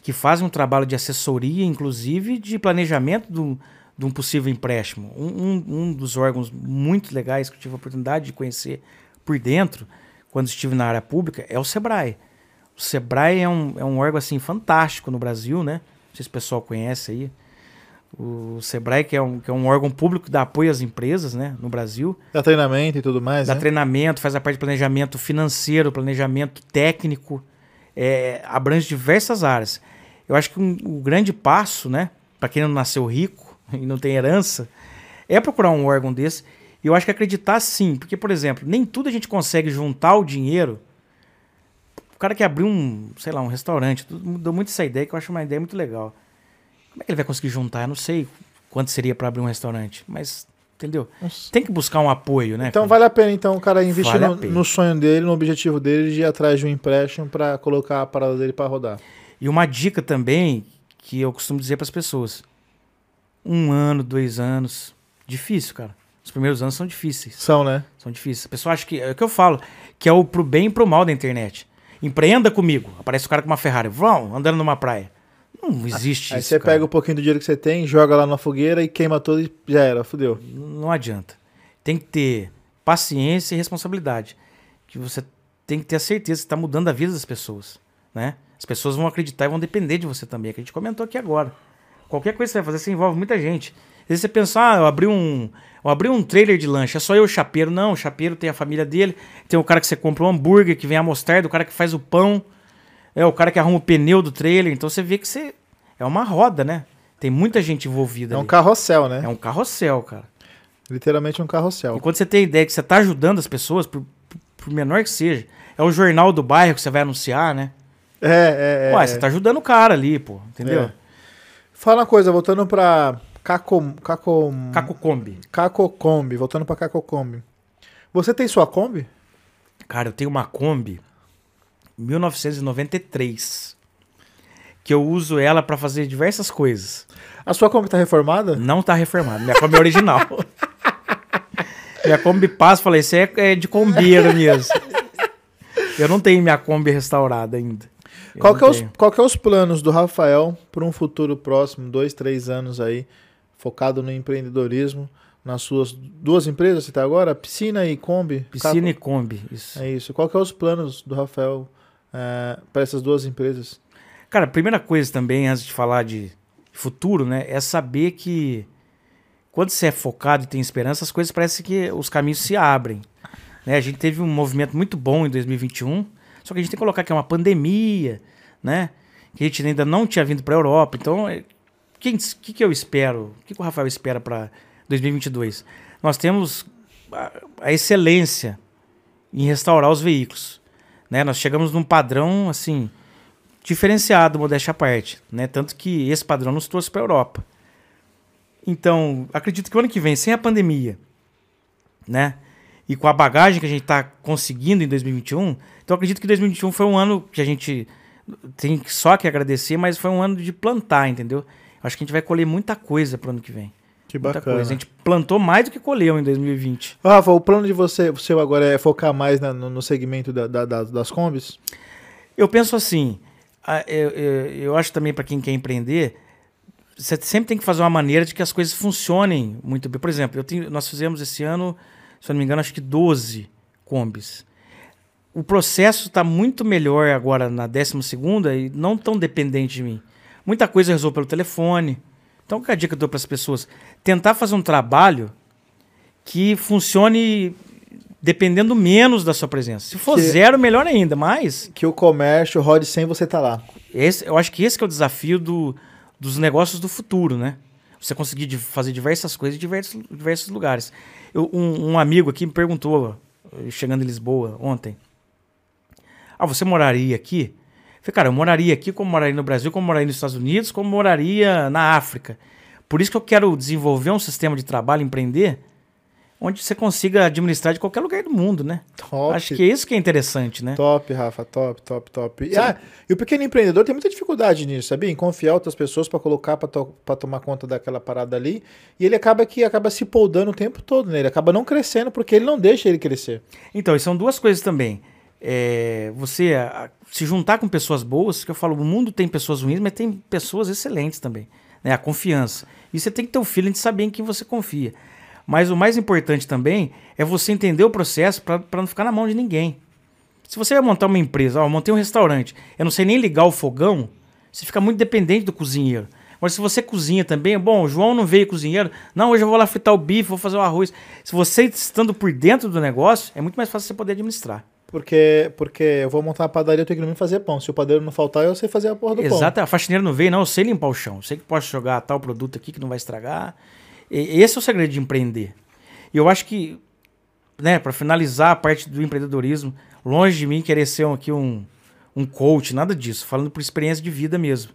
Que fazem um trabalho de assessoria, inclusive de planejamento do, de um possível empréstimo. Um, um, um dos órgãos muito legais que eu tive a oportunidade de conhecer por dentro, quando estive na área pública, é o SEBRAE. O SEBRAE é um, é um órgão assim fantástico no Brasil, né? Não sei se o pessoal conhece aí. O Sebrae, que é um, que é um órgão público que dá apoio às empresas, né, no Brasil. Dá treinamento e tudo mais, Dá né? treinamento, faz a parte de planejamento financeiro, planejamento técnico, é, abrange diversas áreas. Eu acho que um, o grande passo, né, para quem não nasceu rico e não tem herança, é procurar um órgão desse. E eu acho que acreditar sim, porque, por exemplo, nem tudo a gente consegue juntar o dinheiro. O cara que abriu um, sei lá, um restaurante, tudo mudou muito essa ideia, que eu acho uma ideia muito legal. Como é que ele vai conseguir juntar? Eu não sei quanto seria para abrir um restaurante, mas entendeu? Nossa. Tem que buscar um apoio, né? Então cara? vale a pena então o cara investir Vale no, no sonho dele, no objetivo dele de ir atrás de um empréstimo para colocar a parada dele para rodar. E uma dica também que eu costumo dizer para as pessoas: um ano, dois anos, difícil, cara. Os primeiros anos são difíceis. São, né? São difíceis. A pessoa acha que é o que eu falo, que é o pro bem e pro mal da internet. Empreenda comigo. Aparece o cara com uma Ferrari, vão, andando numa praia. Não existe Aí isso. você cara. pega um pouquinho do dinheiro que você tem, joga lá na fogueira e queima tudo e já era, fudeu. Não adianta. Tem que ter paciência e responsabilidade. Que você tem que ter a certeza que está mudando a vida das pessoas, né? As pessoas vão acreditar e vão depender de você também, é que a gente comentou aqui agora. Qualquer coisa que você vai fazer, você envolve muita gente. Às vezes você pensa, ah, eu abri um, eu abri um trailer de lanche, é só eu o chapeiro. Não, o chapeiro tem a família dele, tem o cara que você compra o hambúrguer, que vem a mostarda, o cara que faz o pão, é o cara que arruma o pneu do trailer. Então você vê que você é uma roda, né? Tem muita gente envolvida É um ali. carrossel, né? É um carrossel, cara. Literalmente um carrossel. E quando você tem ideia que você tá ajudando as pessoas, por, por menor que seja, é o jornal do bairro que você vai anunciar, né? É, é, é. Ué, é. você tá ajudando o cara ali, pô, entendeu? É. Fala uma coisa, voltando pra Caco, Caco, Caco Kombi. Cacocombi, voltando pra Cacocombi. Você tem sua Kombi? Cara, eu tenho uma Kombi 1993 que eu uso ela pra fazer diversas coisas. A sua Kombi tá reformada? Não tá reformada, minha Kombi é original. minha Kombi passa, falei, isso é, é de combeiro mesmo. Eu não tenho minha Kombi restaurada ainda. Qual que, é os, qual que é os planos do Rafael para um futuro próximo, dois, três anos aí, focado no empreendedorismo, nas suas duas empresas, você tá agora? Piscina e Kombi? Piscina e Kombi, isso. É isso. Qual que é os planos do Rafael para essas duas empresas? Cara, a primeira coisa também, antes de falar de futuro, né, é saber que quando você é focado e tem esperança, as coisas parecem que os caminhos se abrem. Né? A gente teve um movimento muito bom em 2021, só que a gente tem que colocar que é uma pandemia, né? Que a gente ainda não tinha vindo para a Europa. Então, o que, que, que eu espero? O que, que o Rafael espera para 2022? Nós temos a, a excelência em restaurar os veículos. Né? Nós chegamos num padrão, assim, diferenciado, modéstia à parte, né? Tanto que esse padrão nos trouxe para a Europa. Então, acredito que o ano que vem, sem a pandemia, né? E com a bagagem que a gente está conseguindo em 2021, então acredito que 2021 foi um ano que a gente tem só que agradecer, mas foi um ano de plantar, entendeu? Acho que a gente vai colher muita coisa pro ano que vem. Que Muita bacana. coisa. A gente plantou mais do que colheu em 2020. Ô, Rafa, o plano de você, o seu agora é focar mais na- no, no segmento da- da- da- das combis? Eu penso assim, eu, eu, eu acho também para quem quer empreender, você sempre tem que fazer uma maneira de que as coisas funcionem muito bem. Por exemplo, eu tenho- nós fizemos esse ano, se eu não me engano, acho que 12 combis. O processo está muito melhor agora na 12 segunda e não tão dependente de mim. Muita coisa eu resolvo pelo telefone. Então, qual é a dica que eu dou para as pessoas? Tentar fazer um trabalho que funcione dependendo menos da sua presença. Se for Que- zero, melhor ainda, mas Que o comércio rode sem você tá lá. esse, eu acho que esse que é o desafio do, dos negócios do futuro, né? Você conseguir fazer diversas coisas em diversos, diversos lugares. Eu- um, um amigo aqui me perguntou, eh, chegando em Lisboa ontem, ah, você moraria aqui? Eu falei, cara, eu moraria aqui como moraria no Brasil, como moraria nos Estados Unidos, como moraria na África. Por isso que eu quero desenvolver um sistema de trabalho, empreender, onde você consiga administrar de qualquer lugar do mundo, né? Top. Acho que é isso que é interessante, né? Top, Rafa, top, top, top. E, ah, e o pequeno empreendedor tem muita dificuldade nisso, sabia? Em confiar outras pessoas para colocar, para tomar conta daquela parada ali. E ele acaba que acaba se poldando o tempo todo, né? Ele acaba não crescendo porque ele não deixa ele crescer. Então, e são duas coisas também. É, você a- a- se juntar com pessoas boas, que eu falo, o mundo tem pessoas ruins, mas tem pessoas excelentes também. Né? A confiança. E você tem que ter o feeling de saber em quem você confia. Mas o mais importante também é você entender o processo para não ficar na mão de ninguém. Se você vai montar uma empresa, ó, eu montei um restaurante, eu não sei nem ligar o fogão, você fica muito dependente do cozinheiro. Mas se você cozinha também, bom, o João não veio cozinheiro, não, hoje eu vou lá fritar o bife, vou fazer o arroz. Se você estando por dentro do negócio, é muito mais fácil você poder administrar. Porque, porque eu vou montar uma padaria, eu tenho que não fazer pão. Se o padeiro não faltar, eu sei fazer a porra do pão. Exato, a faxineira não veio, não, eu sei limpar o chão. Eu sei que posso jogar tal produto aqui que não vai estragar. Esse é o segredo de empreender. E eu acho que, né, para finalizar a parte do empreendedorismo, longe de mim querer ser aqui um, um coach, nada disso, falando por experiência de vida mesmo.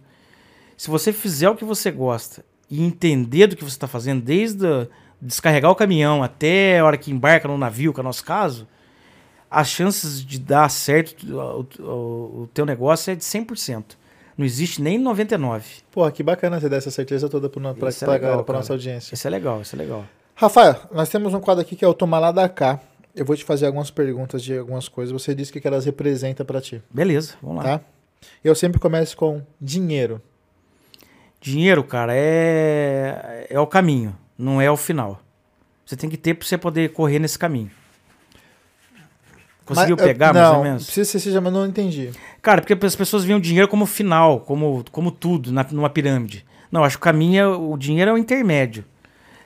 Se você fizer o que você gosta e entender do que você está fazendo, desde a- descarregar o caminhão até a hora que embarca no navio, que é o nosso caso, as chances de dar certo o, o- o teu negócio é de 100%. Não existe nem 99%. Porra, que bacana você dar essa certeza toda Isso é cara. nossa audiência. Isso é legal, isso é legal. Rafael, nós temos um quadro aqui que é o Tomar lá da cá. Eu vou te fazer algumas perguntas de algumas coisas. Você disse o que elas representam pra ti, Beleza, vamos lá. tá? Eu sempre começo com dinheiro. Dinheiro, cara, é, é o caminho, não é o final. Você tem que ter pra você poder correr nesse caminho. Conseguiu Mas, eu- pegar, não, mais ou menos? Precisa ser seja, mas não entendi. Cara, porque as pessoas veem o dinheiro como final, como, como tudo na, numa pirâmide. Não, acho que o caminho, é, o dinheiro é o intermédio.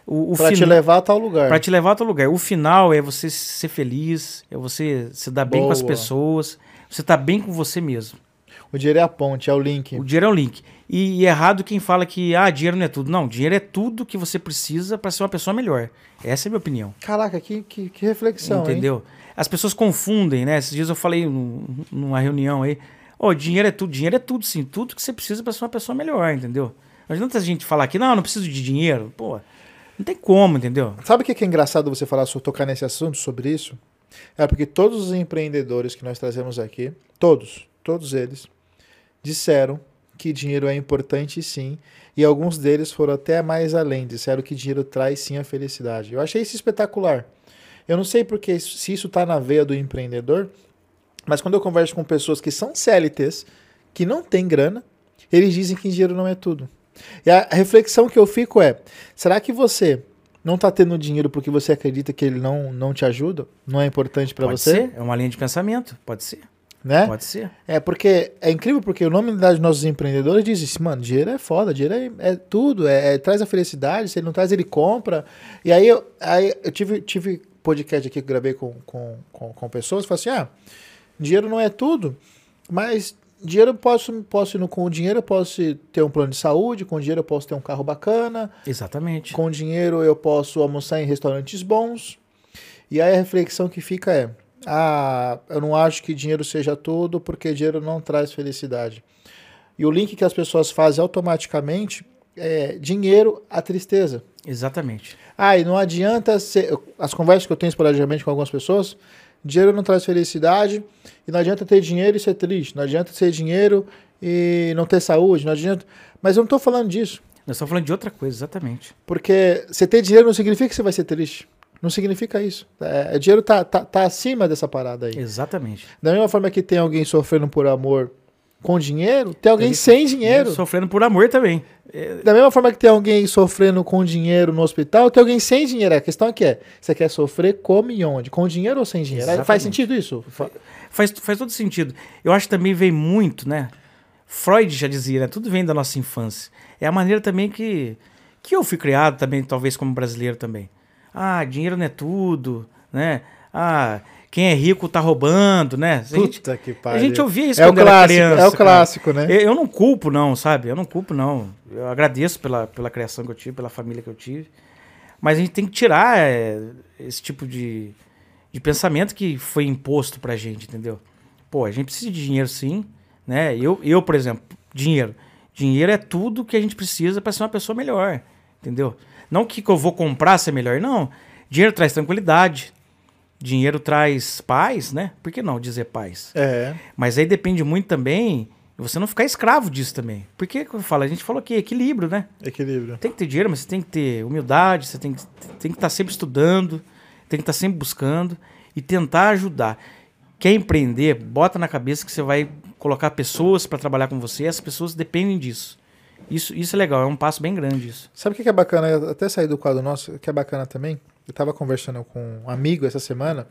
O, o Pra te levar a tal lugar. Pra te levar a outro lugar. O final é você ser feliz, é você se dar bem com as Boa. pessoas, você tá bem com você mesmo. O dinheiro é a ponte, é o link. O dinheiro é um link. E, e é errado quem fala que ah, dinheiro não é tudo. Não, dinheiro é tudo que você precisa pra ser uma pessoa melhor. Essa é a minha opinião. Caraca, que, que, que reflexão, hein? As pessoas confundem, né? Esses dias eu falei num- numa reunião aí. Ó, dinheiro é tudo. Dinheiro é tudo, sim. Tudo que você precisa pra ser uma pessoa melhor, entendeu? Não adianta a gente falar que não, não preciso de dinheiro. Pô, não tem como, entendeu? Sabe o que é engraçado você falar, tocar nesse assunto, sobre isso? É porque todos os empreendedores que nós trazemos aqui, todos, todos eles, disseram que dinheiro é importante sim, e alguns deles foram até mais além, disseram que dinheiro traz sim a felicidade. Eu achei isso espetacular. Eu não sei porque se isso está na veia do empreendedor, mas quando eu converso com pessoas que são CLTs, que não têm grana, eles dizem que dinheiro não é tudo. E a reflexão que eu fico é: será que você não está tendo dinheiro porque você acredita que ele não, não te ajuda? Não é importante para Pode você? ser. É uma linha de pensamento. Pode ser. Né? Pode ser. É porque é incrível porque o nome dos nossos empreendedores diz isso, mano, dinheiro é foda, dinheiro é, é tudo, é, é- traz a felicidade, se ele não traz, ele compra. E aí eu, aí eu tive, tive podcast aqui que gravei com, com, com, com pessoas, falei assim, ah, dinheiro não é tudo, mas dinheiro eu posso, posso ir no- com o dinheiro eu posso ter um plano de saúde, com o dinheiro eu posso ter um carro bacana, Exatamente. com dinheiro eu posso almoçar em restaurantes bons. E aí a reflexão que fica é: ah, eu não acho que dinheiro seja tudo porque dinheiro não traz felicidade. E o link que as pessoas fazem automaticamente é dinheiro a tristeza. Exatamente. Ah, e não adianta ser. As conversas que eu tenho esporadicamente com algumas pessoas, dinheiro não traz felicidade, e não adianta ter dinheiro e ser triste, não adianta ter dinheiro e não ter saúde, não adianta. Mas eu não estou falando disso. Nós estamos falando de outra coisa, exatamente. Porque você ter dinheiro não significa que você vai ser triste. Não significa isso. É, dinheiro tá, tá, tá acima dessa parada aí. Exatamente. Da mesma forma que tem alguém sofrendo por amor com dinheiro, tem alguém Tem- sem dinheiro. Sofrendo por amor também. É, Da mesma forma que tem alguém sofrendo com dinheiro no hospital, tem alguém sem dinheiro. A questão aqui é: você quer sofrer como e onde? Com dinheiro ou sem dinheiro? Exatamente. Faz sentido isso? Fa- faz, faz todo sentido. Eu acho que também vem muito, né? Freud já dizia, né? Tudo vem da nossa infância. É a maneira também que, que eu fui criado também, talvez como brasileiro também. Ah, dinheiro não é tudo, né? Ah, quem é rico tá roubando, né? A gente, Puta que a pariu. gente ouvia isso é o quando era clássico, criança. é o cara. clássico, né? Eu, eu não culpo, não, sabe? Eu não culpo, não. Eu agradeço pela, pela criação que eu tive, pela família que eu tive. Mas a gente tem que tirar é, esse tipo de, de pensamento que foi imposto pra gente, entendeu? Pô, a gente precisa de dinheiro sim, né? Eu, eu por exemplo, dinheiro. Dinheiro é tudo que a gente precisa para ser uma pessoa melhor, entendeu? Não que eu vou comprar ser melhor, não. Dinheiro traz tranquilidade. Dinheiro traz paz, né? Por que não dizer paz? É. Mas aí depende muito também de você não ficar escravo disso também. Porque, como eu falo, a gente falou aqui, equilíbrio, né? Equilíbrio. Tem que ter dinheiro, mas você tem que ter humildade, você tem que tem que estar sempre estudando, tem que estar sempre buscando e tentar ajudar. Quer empreender, bota na cabeça que você vai colocar pessoas para trabalhar com você, essas pessoas dependem disso. Isso, isso é legal, é um passo bem grande isso. Sabe o que que é bacana? Eu até sair do quadro nosso, que é bacana também. Eu tava conversando com um amigo essa semana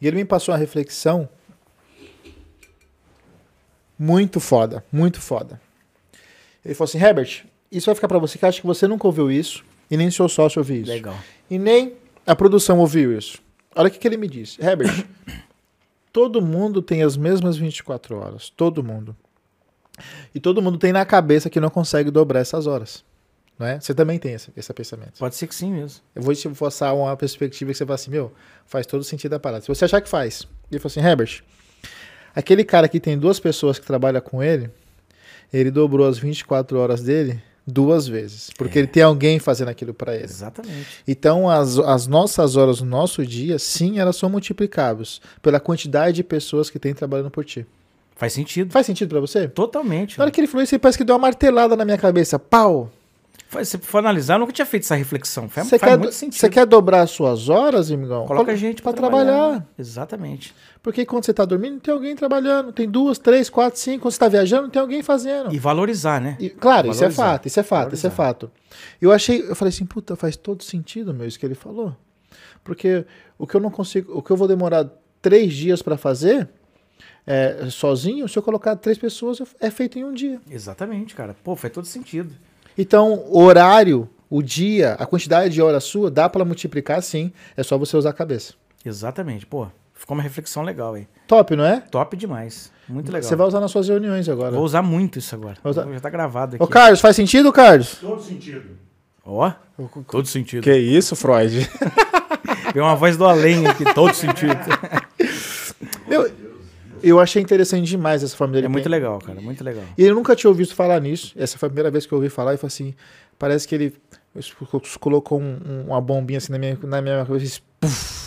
e ele me passou uma reflexão muito foda, muito foda. Ele falou assim, Herbert, isso vai ficar pra você que acha que você nunca ouviu isso, e nem seu sócio ouviu isso. Legal. E nem a produção ouviu isso. Olha o que, que ele me disse. Herbert, todo mundo tem as mesmas 24 horas. Todo mundo. E todo mundo tem na cabeça que não consegue dobrar essas horas. Não é? Você também tem esse, esse pensamento. Pode ser que sim mesmo. Eu vou te forçar uma perspectiva que você fala assim, meu, faz todo sentido a parada. Se você achar que faz, ele falou assim, Herbert, aquele cara que tem duas pessoas que trabalham com ele, ele dobrou as 24 horas dele duas vezes. Porque É. ele tem alguém fazendo aquilo para ele. Exatamente. Então, as, as nossas horas no nosso dia, sim, elas são multiplicáveis pela quantidade de pessoas que tem trabalhando por ti. Faz sentido. Faz sentido pra você? Totalmente. Na hora que ele falou isso, ele parece que deu uma martelada na minha cabeça. Pau! Se for analisar, eu nunca tinha feito essa reflexão. Faz, Você faz quer, muito sentido. você quer dobrar as suas horas, amigão? Coloca Colo- a gente pra pra trabalhar. trabalhar. Exatamente. Porque quando você tá dormindo, tem alguém trabalhando. Tem duas, três, quatro, cinco. Quando você tá viajando, tem alguém fazendo. E valorizar, né? E, claro, isso é Valorizar. fato, isso é fato, isso é Valorizar. fato. Eu achei, eu falei assim, puta, faz todo sentido, meu, isso que ele falou. Porque o que eu não consigo, o que eu vou demorar três dias pra fazer é, sozinho, se eu colocar três pessoas, é feito em um dia. Exatamente, cara. Pô, faz todo sentido. Então, o horário, o dia, a quantidade de horas sua, dá pra multiplicar sim, é só você usar a cabeça. Exatamente. Pô, ficou uma reflexão legal aí. Top, não é? Top demais. Muito legal. Você vai usar nas suas reuniões agora. Vou usar muito isso agora. Usar- Já tá gravado aqui. Ô, Carlos, faz sentido, Carlos? Todo sentido. Ó, todo sentido. Que isso, Freud? Veio uma voz do além aqui, todo sentido. Eu, achei interessante demais essa família. É Ele muito legal, cara. Muito legal. E eu nunca tinha ouvido falar nisso. Essa foi a primeira vez que eu ouvi falar e falei assim: parece que ele colocou um- um- uma bombinha assim na minha, na minha cabeça. e.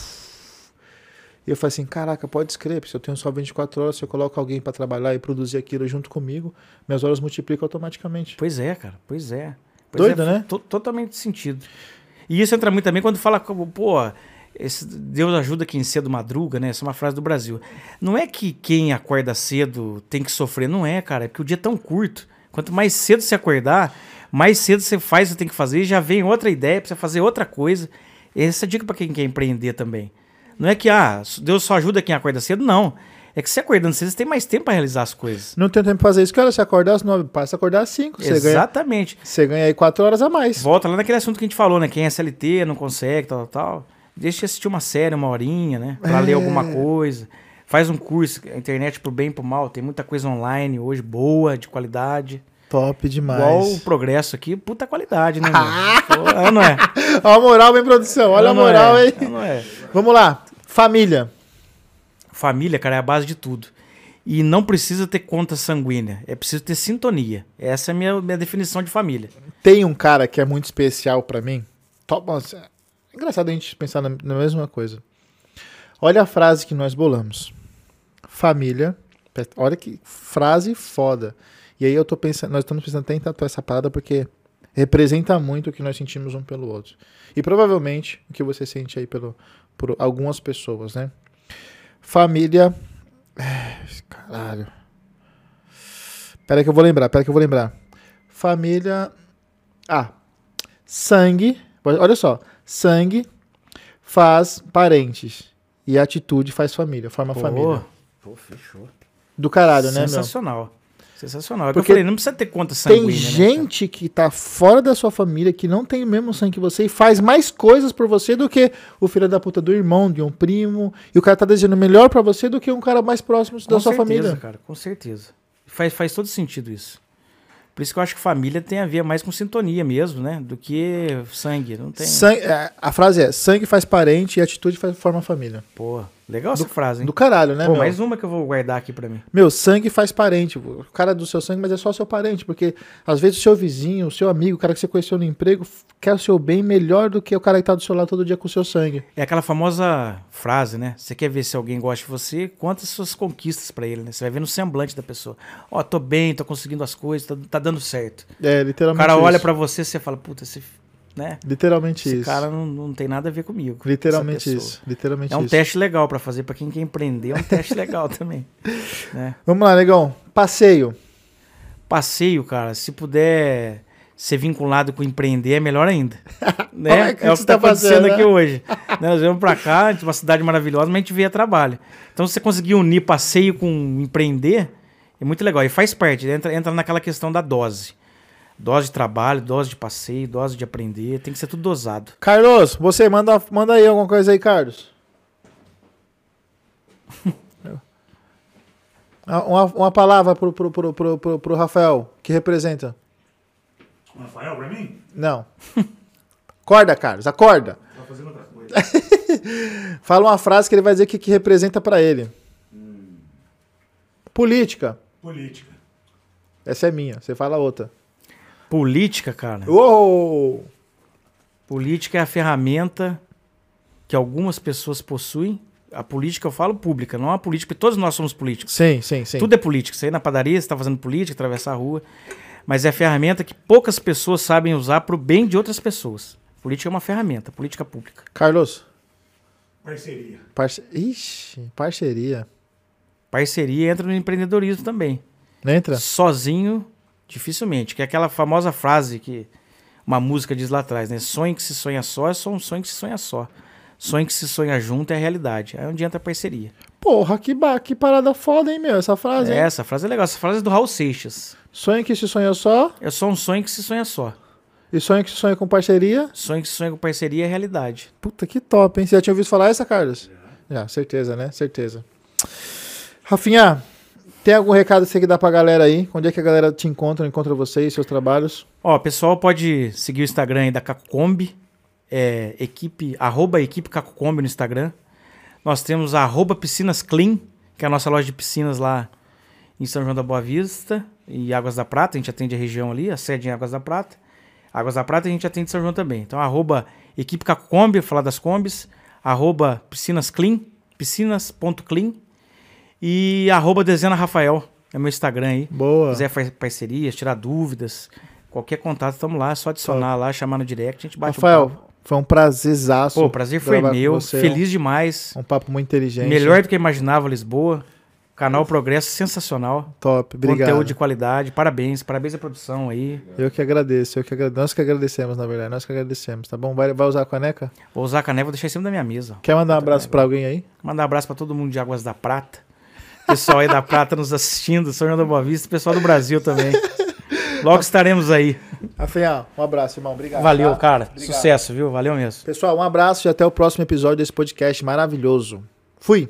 E eu falei assim: caraca, pode escrever. Se eu tenho só 24 horas, se eu coloco alguém para trabalhar e produzir aquilo junto comigo, minhas horas multiplicam automaticamente. Pois é, cara. Pois é. Pois Doido, é, né? to- totalmente sentido. E isso entra muito também quando fala, pô, esse Deus ajuda quem cedo madruga, né? Essa é uma frase do Brasil. Não é que quem acorda cedo tem que sofrer, não é, cara. É porque o dia é tão curto. Quanto mais cedo você acordar, mais cedo você faz o que tem que fazer e já vem outra ideia pra você fazer outra coisa. Essa é a dica pra quem quer empreender também. Não é que, ah, Deus só ajuda quem acorda cedo, não. É que você acordando cedo, você tem mais tempo pra realizar as coisas. Não tem tempo pra fazer isso. Que hora você acordar às 9? Passa a acordar às 5. Você ganha, Exatamente. você ganha aí 4 horas a mais. Volta lá naquele assunto que a gente falou, né? Quem é CLT, não consegue, tal, tal, tal. Deixa eu assistir uma série, uma horinha, né? Pra É. ler alguma coisa. Faz um curso, a internet pro bem e pro mal. Tem muita coisa online hoje, boa, de qualidade. Top demais. Igual o progresso aqui, puta qualidade, né, meu? Pô, é, não é? Olha a moral, bem produção. Olha É, a não moral, é? hein? É, não é? Vamos lá. Família. Família, cara, é a base de tudo. E não precisa ter conta sanguínea. É preciso ter sintonia. Essa é a minha, minha definição de família. Tem um cara que é muito especial pra mim. Top, engraçado a gente pensar na, na mesma coisa. Olha a frase que nós bolamos. Família. Olha que frase foda. E aí eu tô pensando, nós estamos pensando até em tatuar essa parada porque representa muito o que nós sentimos um pelo outro. E provavelmente o que você sente aí pelo, por algumas pessoas, né? Família. Caralho. Pera que eu vou lembrar, pera que eu vou lembrar. Família. Ah. Sangue. Olha só. Sangue faz parentes. E atitude faz família. Forma família. Pô, fechou. Do caralho, né, meu? Sensacional. Sensacional. É Porque eu falei, não precisa ter conta sanguínea. Tem né, gente que tá fora da sua família, que não tem o mesmo sangue que você e faz mais coisas por você do que o filho da puta do irmão, de um primo. E o cara tá desejando melhor pra você do que um cara mais próximo da Com sua certeza, família. cara, com certeza. Faz, faz todo sentido isso. Por isso que eu acho que família tem a ver mais com sintonia mesmo, né? Do que sangue. Não tem. Sangue- é, a frase é: sangue faz parente e atitude faz, forma família. Pô, legal essa frase, hein? Do caralho, né, Pô, meu? mais uma que eu vou guardar aqui pra mim. Meu, sangue faz parente. O cara é do seu sangue, mas é só seu parente. Porque às vezes o seu vizinho, o seu amigo, o cara que você conheceu no emprego, quer o seu bem melhor do que o cara que tá do seu lado todo dia com o seu sangue. É aquela famosa frase, né? Você quer ver se alguém gosta de você, conta as suas conquistas pra ele, né? Você vai ver no semblante da pessoa. Ó, tô bem, tô conseguindo as coisas, tá, tá dando certo. É, O literalmente cara olha isso. pra você e você fala, puta, esse, né? Literalmente Esse isso. cara não, não tem nada a ver comigo. Literalmente isso. Literalmente É um isso. teste legal pra fazer pra quem quer empreender, é um teste legal também. Né? Vamos lá, negão. Passeio. Passeio, cara, se puder ser vinculado com empreender, é melhor ainda. Olha né? que É o que tá tá acontecendo né? aqui hoje. Né, Nós viemos pra cá, uma cidade maravilhosa, mas a gente vê a trabalho. Então, se você conseguir unir passeio com empreender, é muito legal. E faz parte, entra, entra naquela questão da dose. Dose de trabalho, dose de passeio, dose de aprender, tem que ser tudo dosado. Carlos, você manda, manda aí alguma coisa aí, Carlos. Ah, uma, uma palavra pro, pro, pro, pro, pro, pro Rafael, que representa. O Rafael, pra mim? Não. Acorda, Carlos, acorda. Tá fazendo outra coisa. Fala uma frase que ele vai dizer que, que representa pra ele. Política. Política. Essa é minha, você fala outra. Política, cara. Uou! Política é a ferramenta que algumas pessoas possuem. A política, eu falo pública, não a política, porque todos nós somos políticos. Sim, sim, sim. Tudo é política. Você ir na padaria, você tá fazendo política, atravessar a rua. Mas é a ferramenta que poucas pessoas sabem usar pro bem de outras pessoas. Política é uma ferramenta, política pública. Carlos, Parceria. parce... Ixi, parceria. Parceria entra no empreendedorismo também. Entra? Sozinho, dificilmente. Que é aquela famosa frase que uma música diz lá atrás, né? Sonho que se sonha só é só um sonho que se sonha só. Sonho que se sonha junto é realidade. Aí é onde entra a parceria. Porra, que, ba... que parada foda, hein, meu? Essa frase. hein? Essa frase é legal. Essa frase é do Raul Seixas. Sonho que se sonha só, É só um sonho que se sonha só. e sonho que se sonha com parceria. Sonho que se sonha com parceria é realidade. Puta, que top, hein? Você já tinha ouvido falar essa, Carlos? Já, certeza, né? Certeza. Rafinha, tem algum recado que você quer dar pra galera aí? Onde é que a galera te encontra, encontra você e seus trabalhos? Ó, pessoal pode seguir o Instagram aí da Cacocombi, é, equipe, arroba equipe Cacocombi no Instagram. Nós temos a arroba Piscinas Clean, que é a nossa loja de piscinas lá em São João da Boa Vista e Águas da Prata. A gente atende a região ali, a sede em Águas da Prata. Águas da Prata a gente atende São João também. Então, arroba equipe Cacocombi, falar das combis, arroba Piscinas Clean, piscinas.clean e arroba Dezena Rafael, é meu Instagram aí Boa. quiser fazer parcerias, tirar dúvidas, qualquer contato, estamos lá, é só adicionar lá, chamar no direct, a gente bate Rafael, um papo. foi um prazerzaço. Pô, o prazer foi meu, feliz demais. Um papo muito inteligente. Melhor do que eu imaginava, Lisboa. Canal Progresso sensacional. Top, obrigado. Conteúdo de qualidade, parabéns, parabéns à produção aí. Eu que agradeço, eu que agradeço. Nós que agradecemos, na verdade, nós que agradecemos, tá bom? Vai, vai usar a caneca? Vou usar a caneca, vou deixar em cima da minha mesa. Quer mandar um abraço pra alguém aí? Mandar um abraço pra todo mundo de Águas da Prata. Pessoal aí da Prata nos assistindo, São João da Boa Vista, pessoal do Brasil também. Logo estaremos aí. Rafinha, um abraço, irmão. Obrigado. Valeu, tá? cara. Obrigado. Sucesso, viu? Valeu mesmo. Pessoal, um abraço e até o próximo episódio desse podcast maravilhoso. Fui!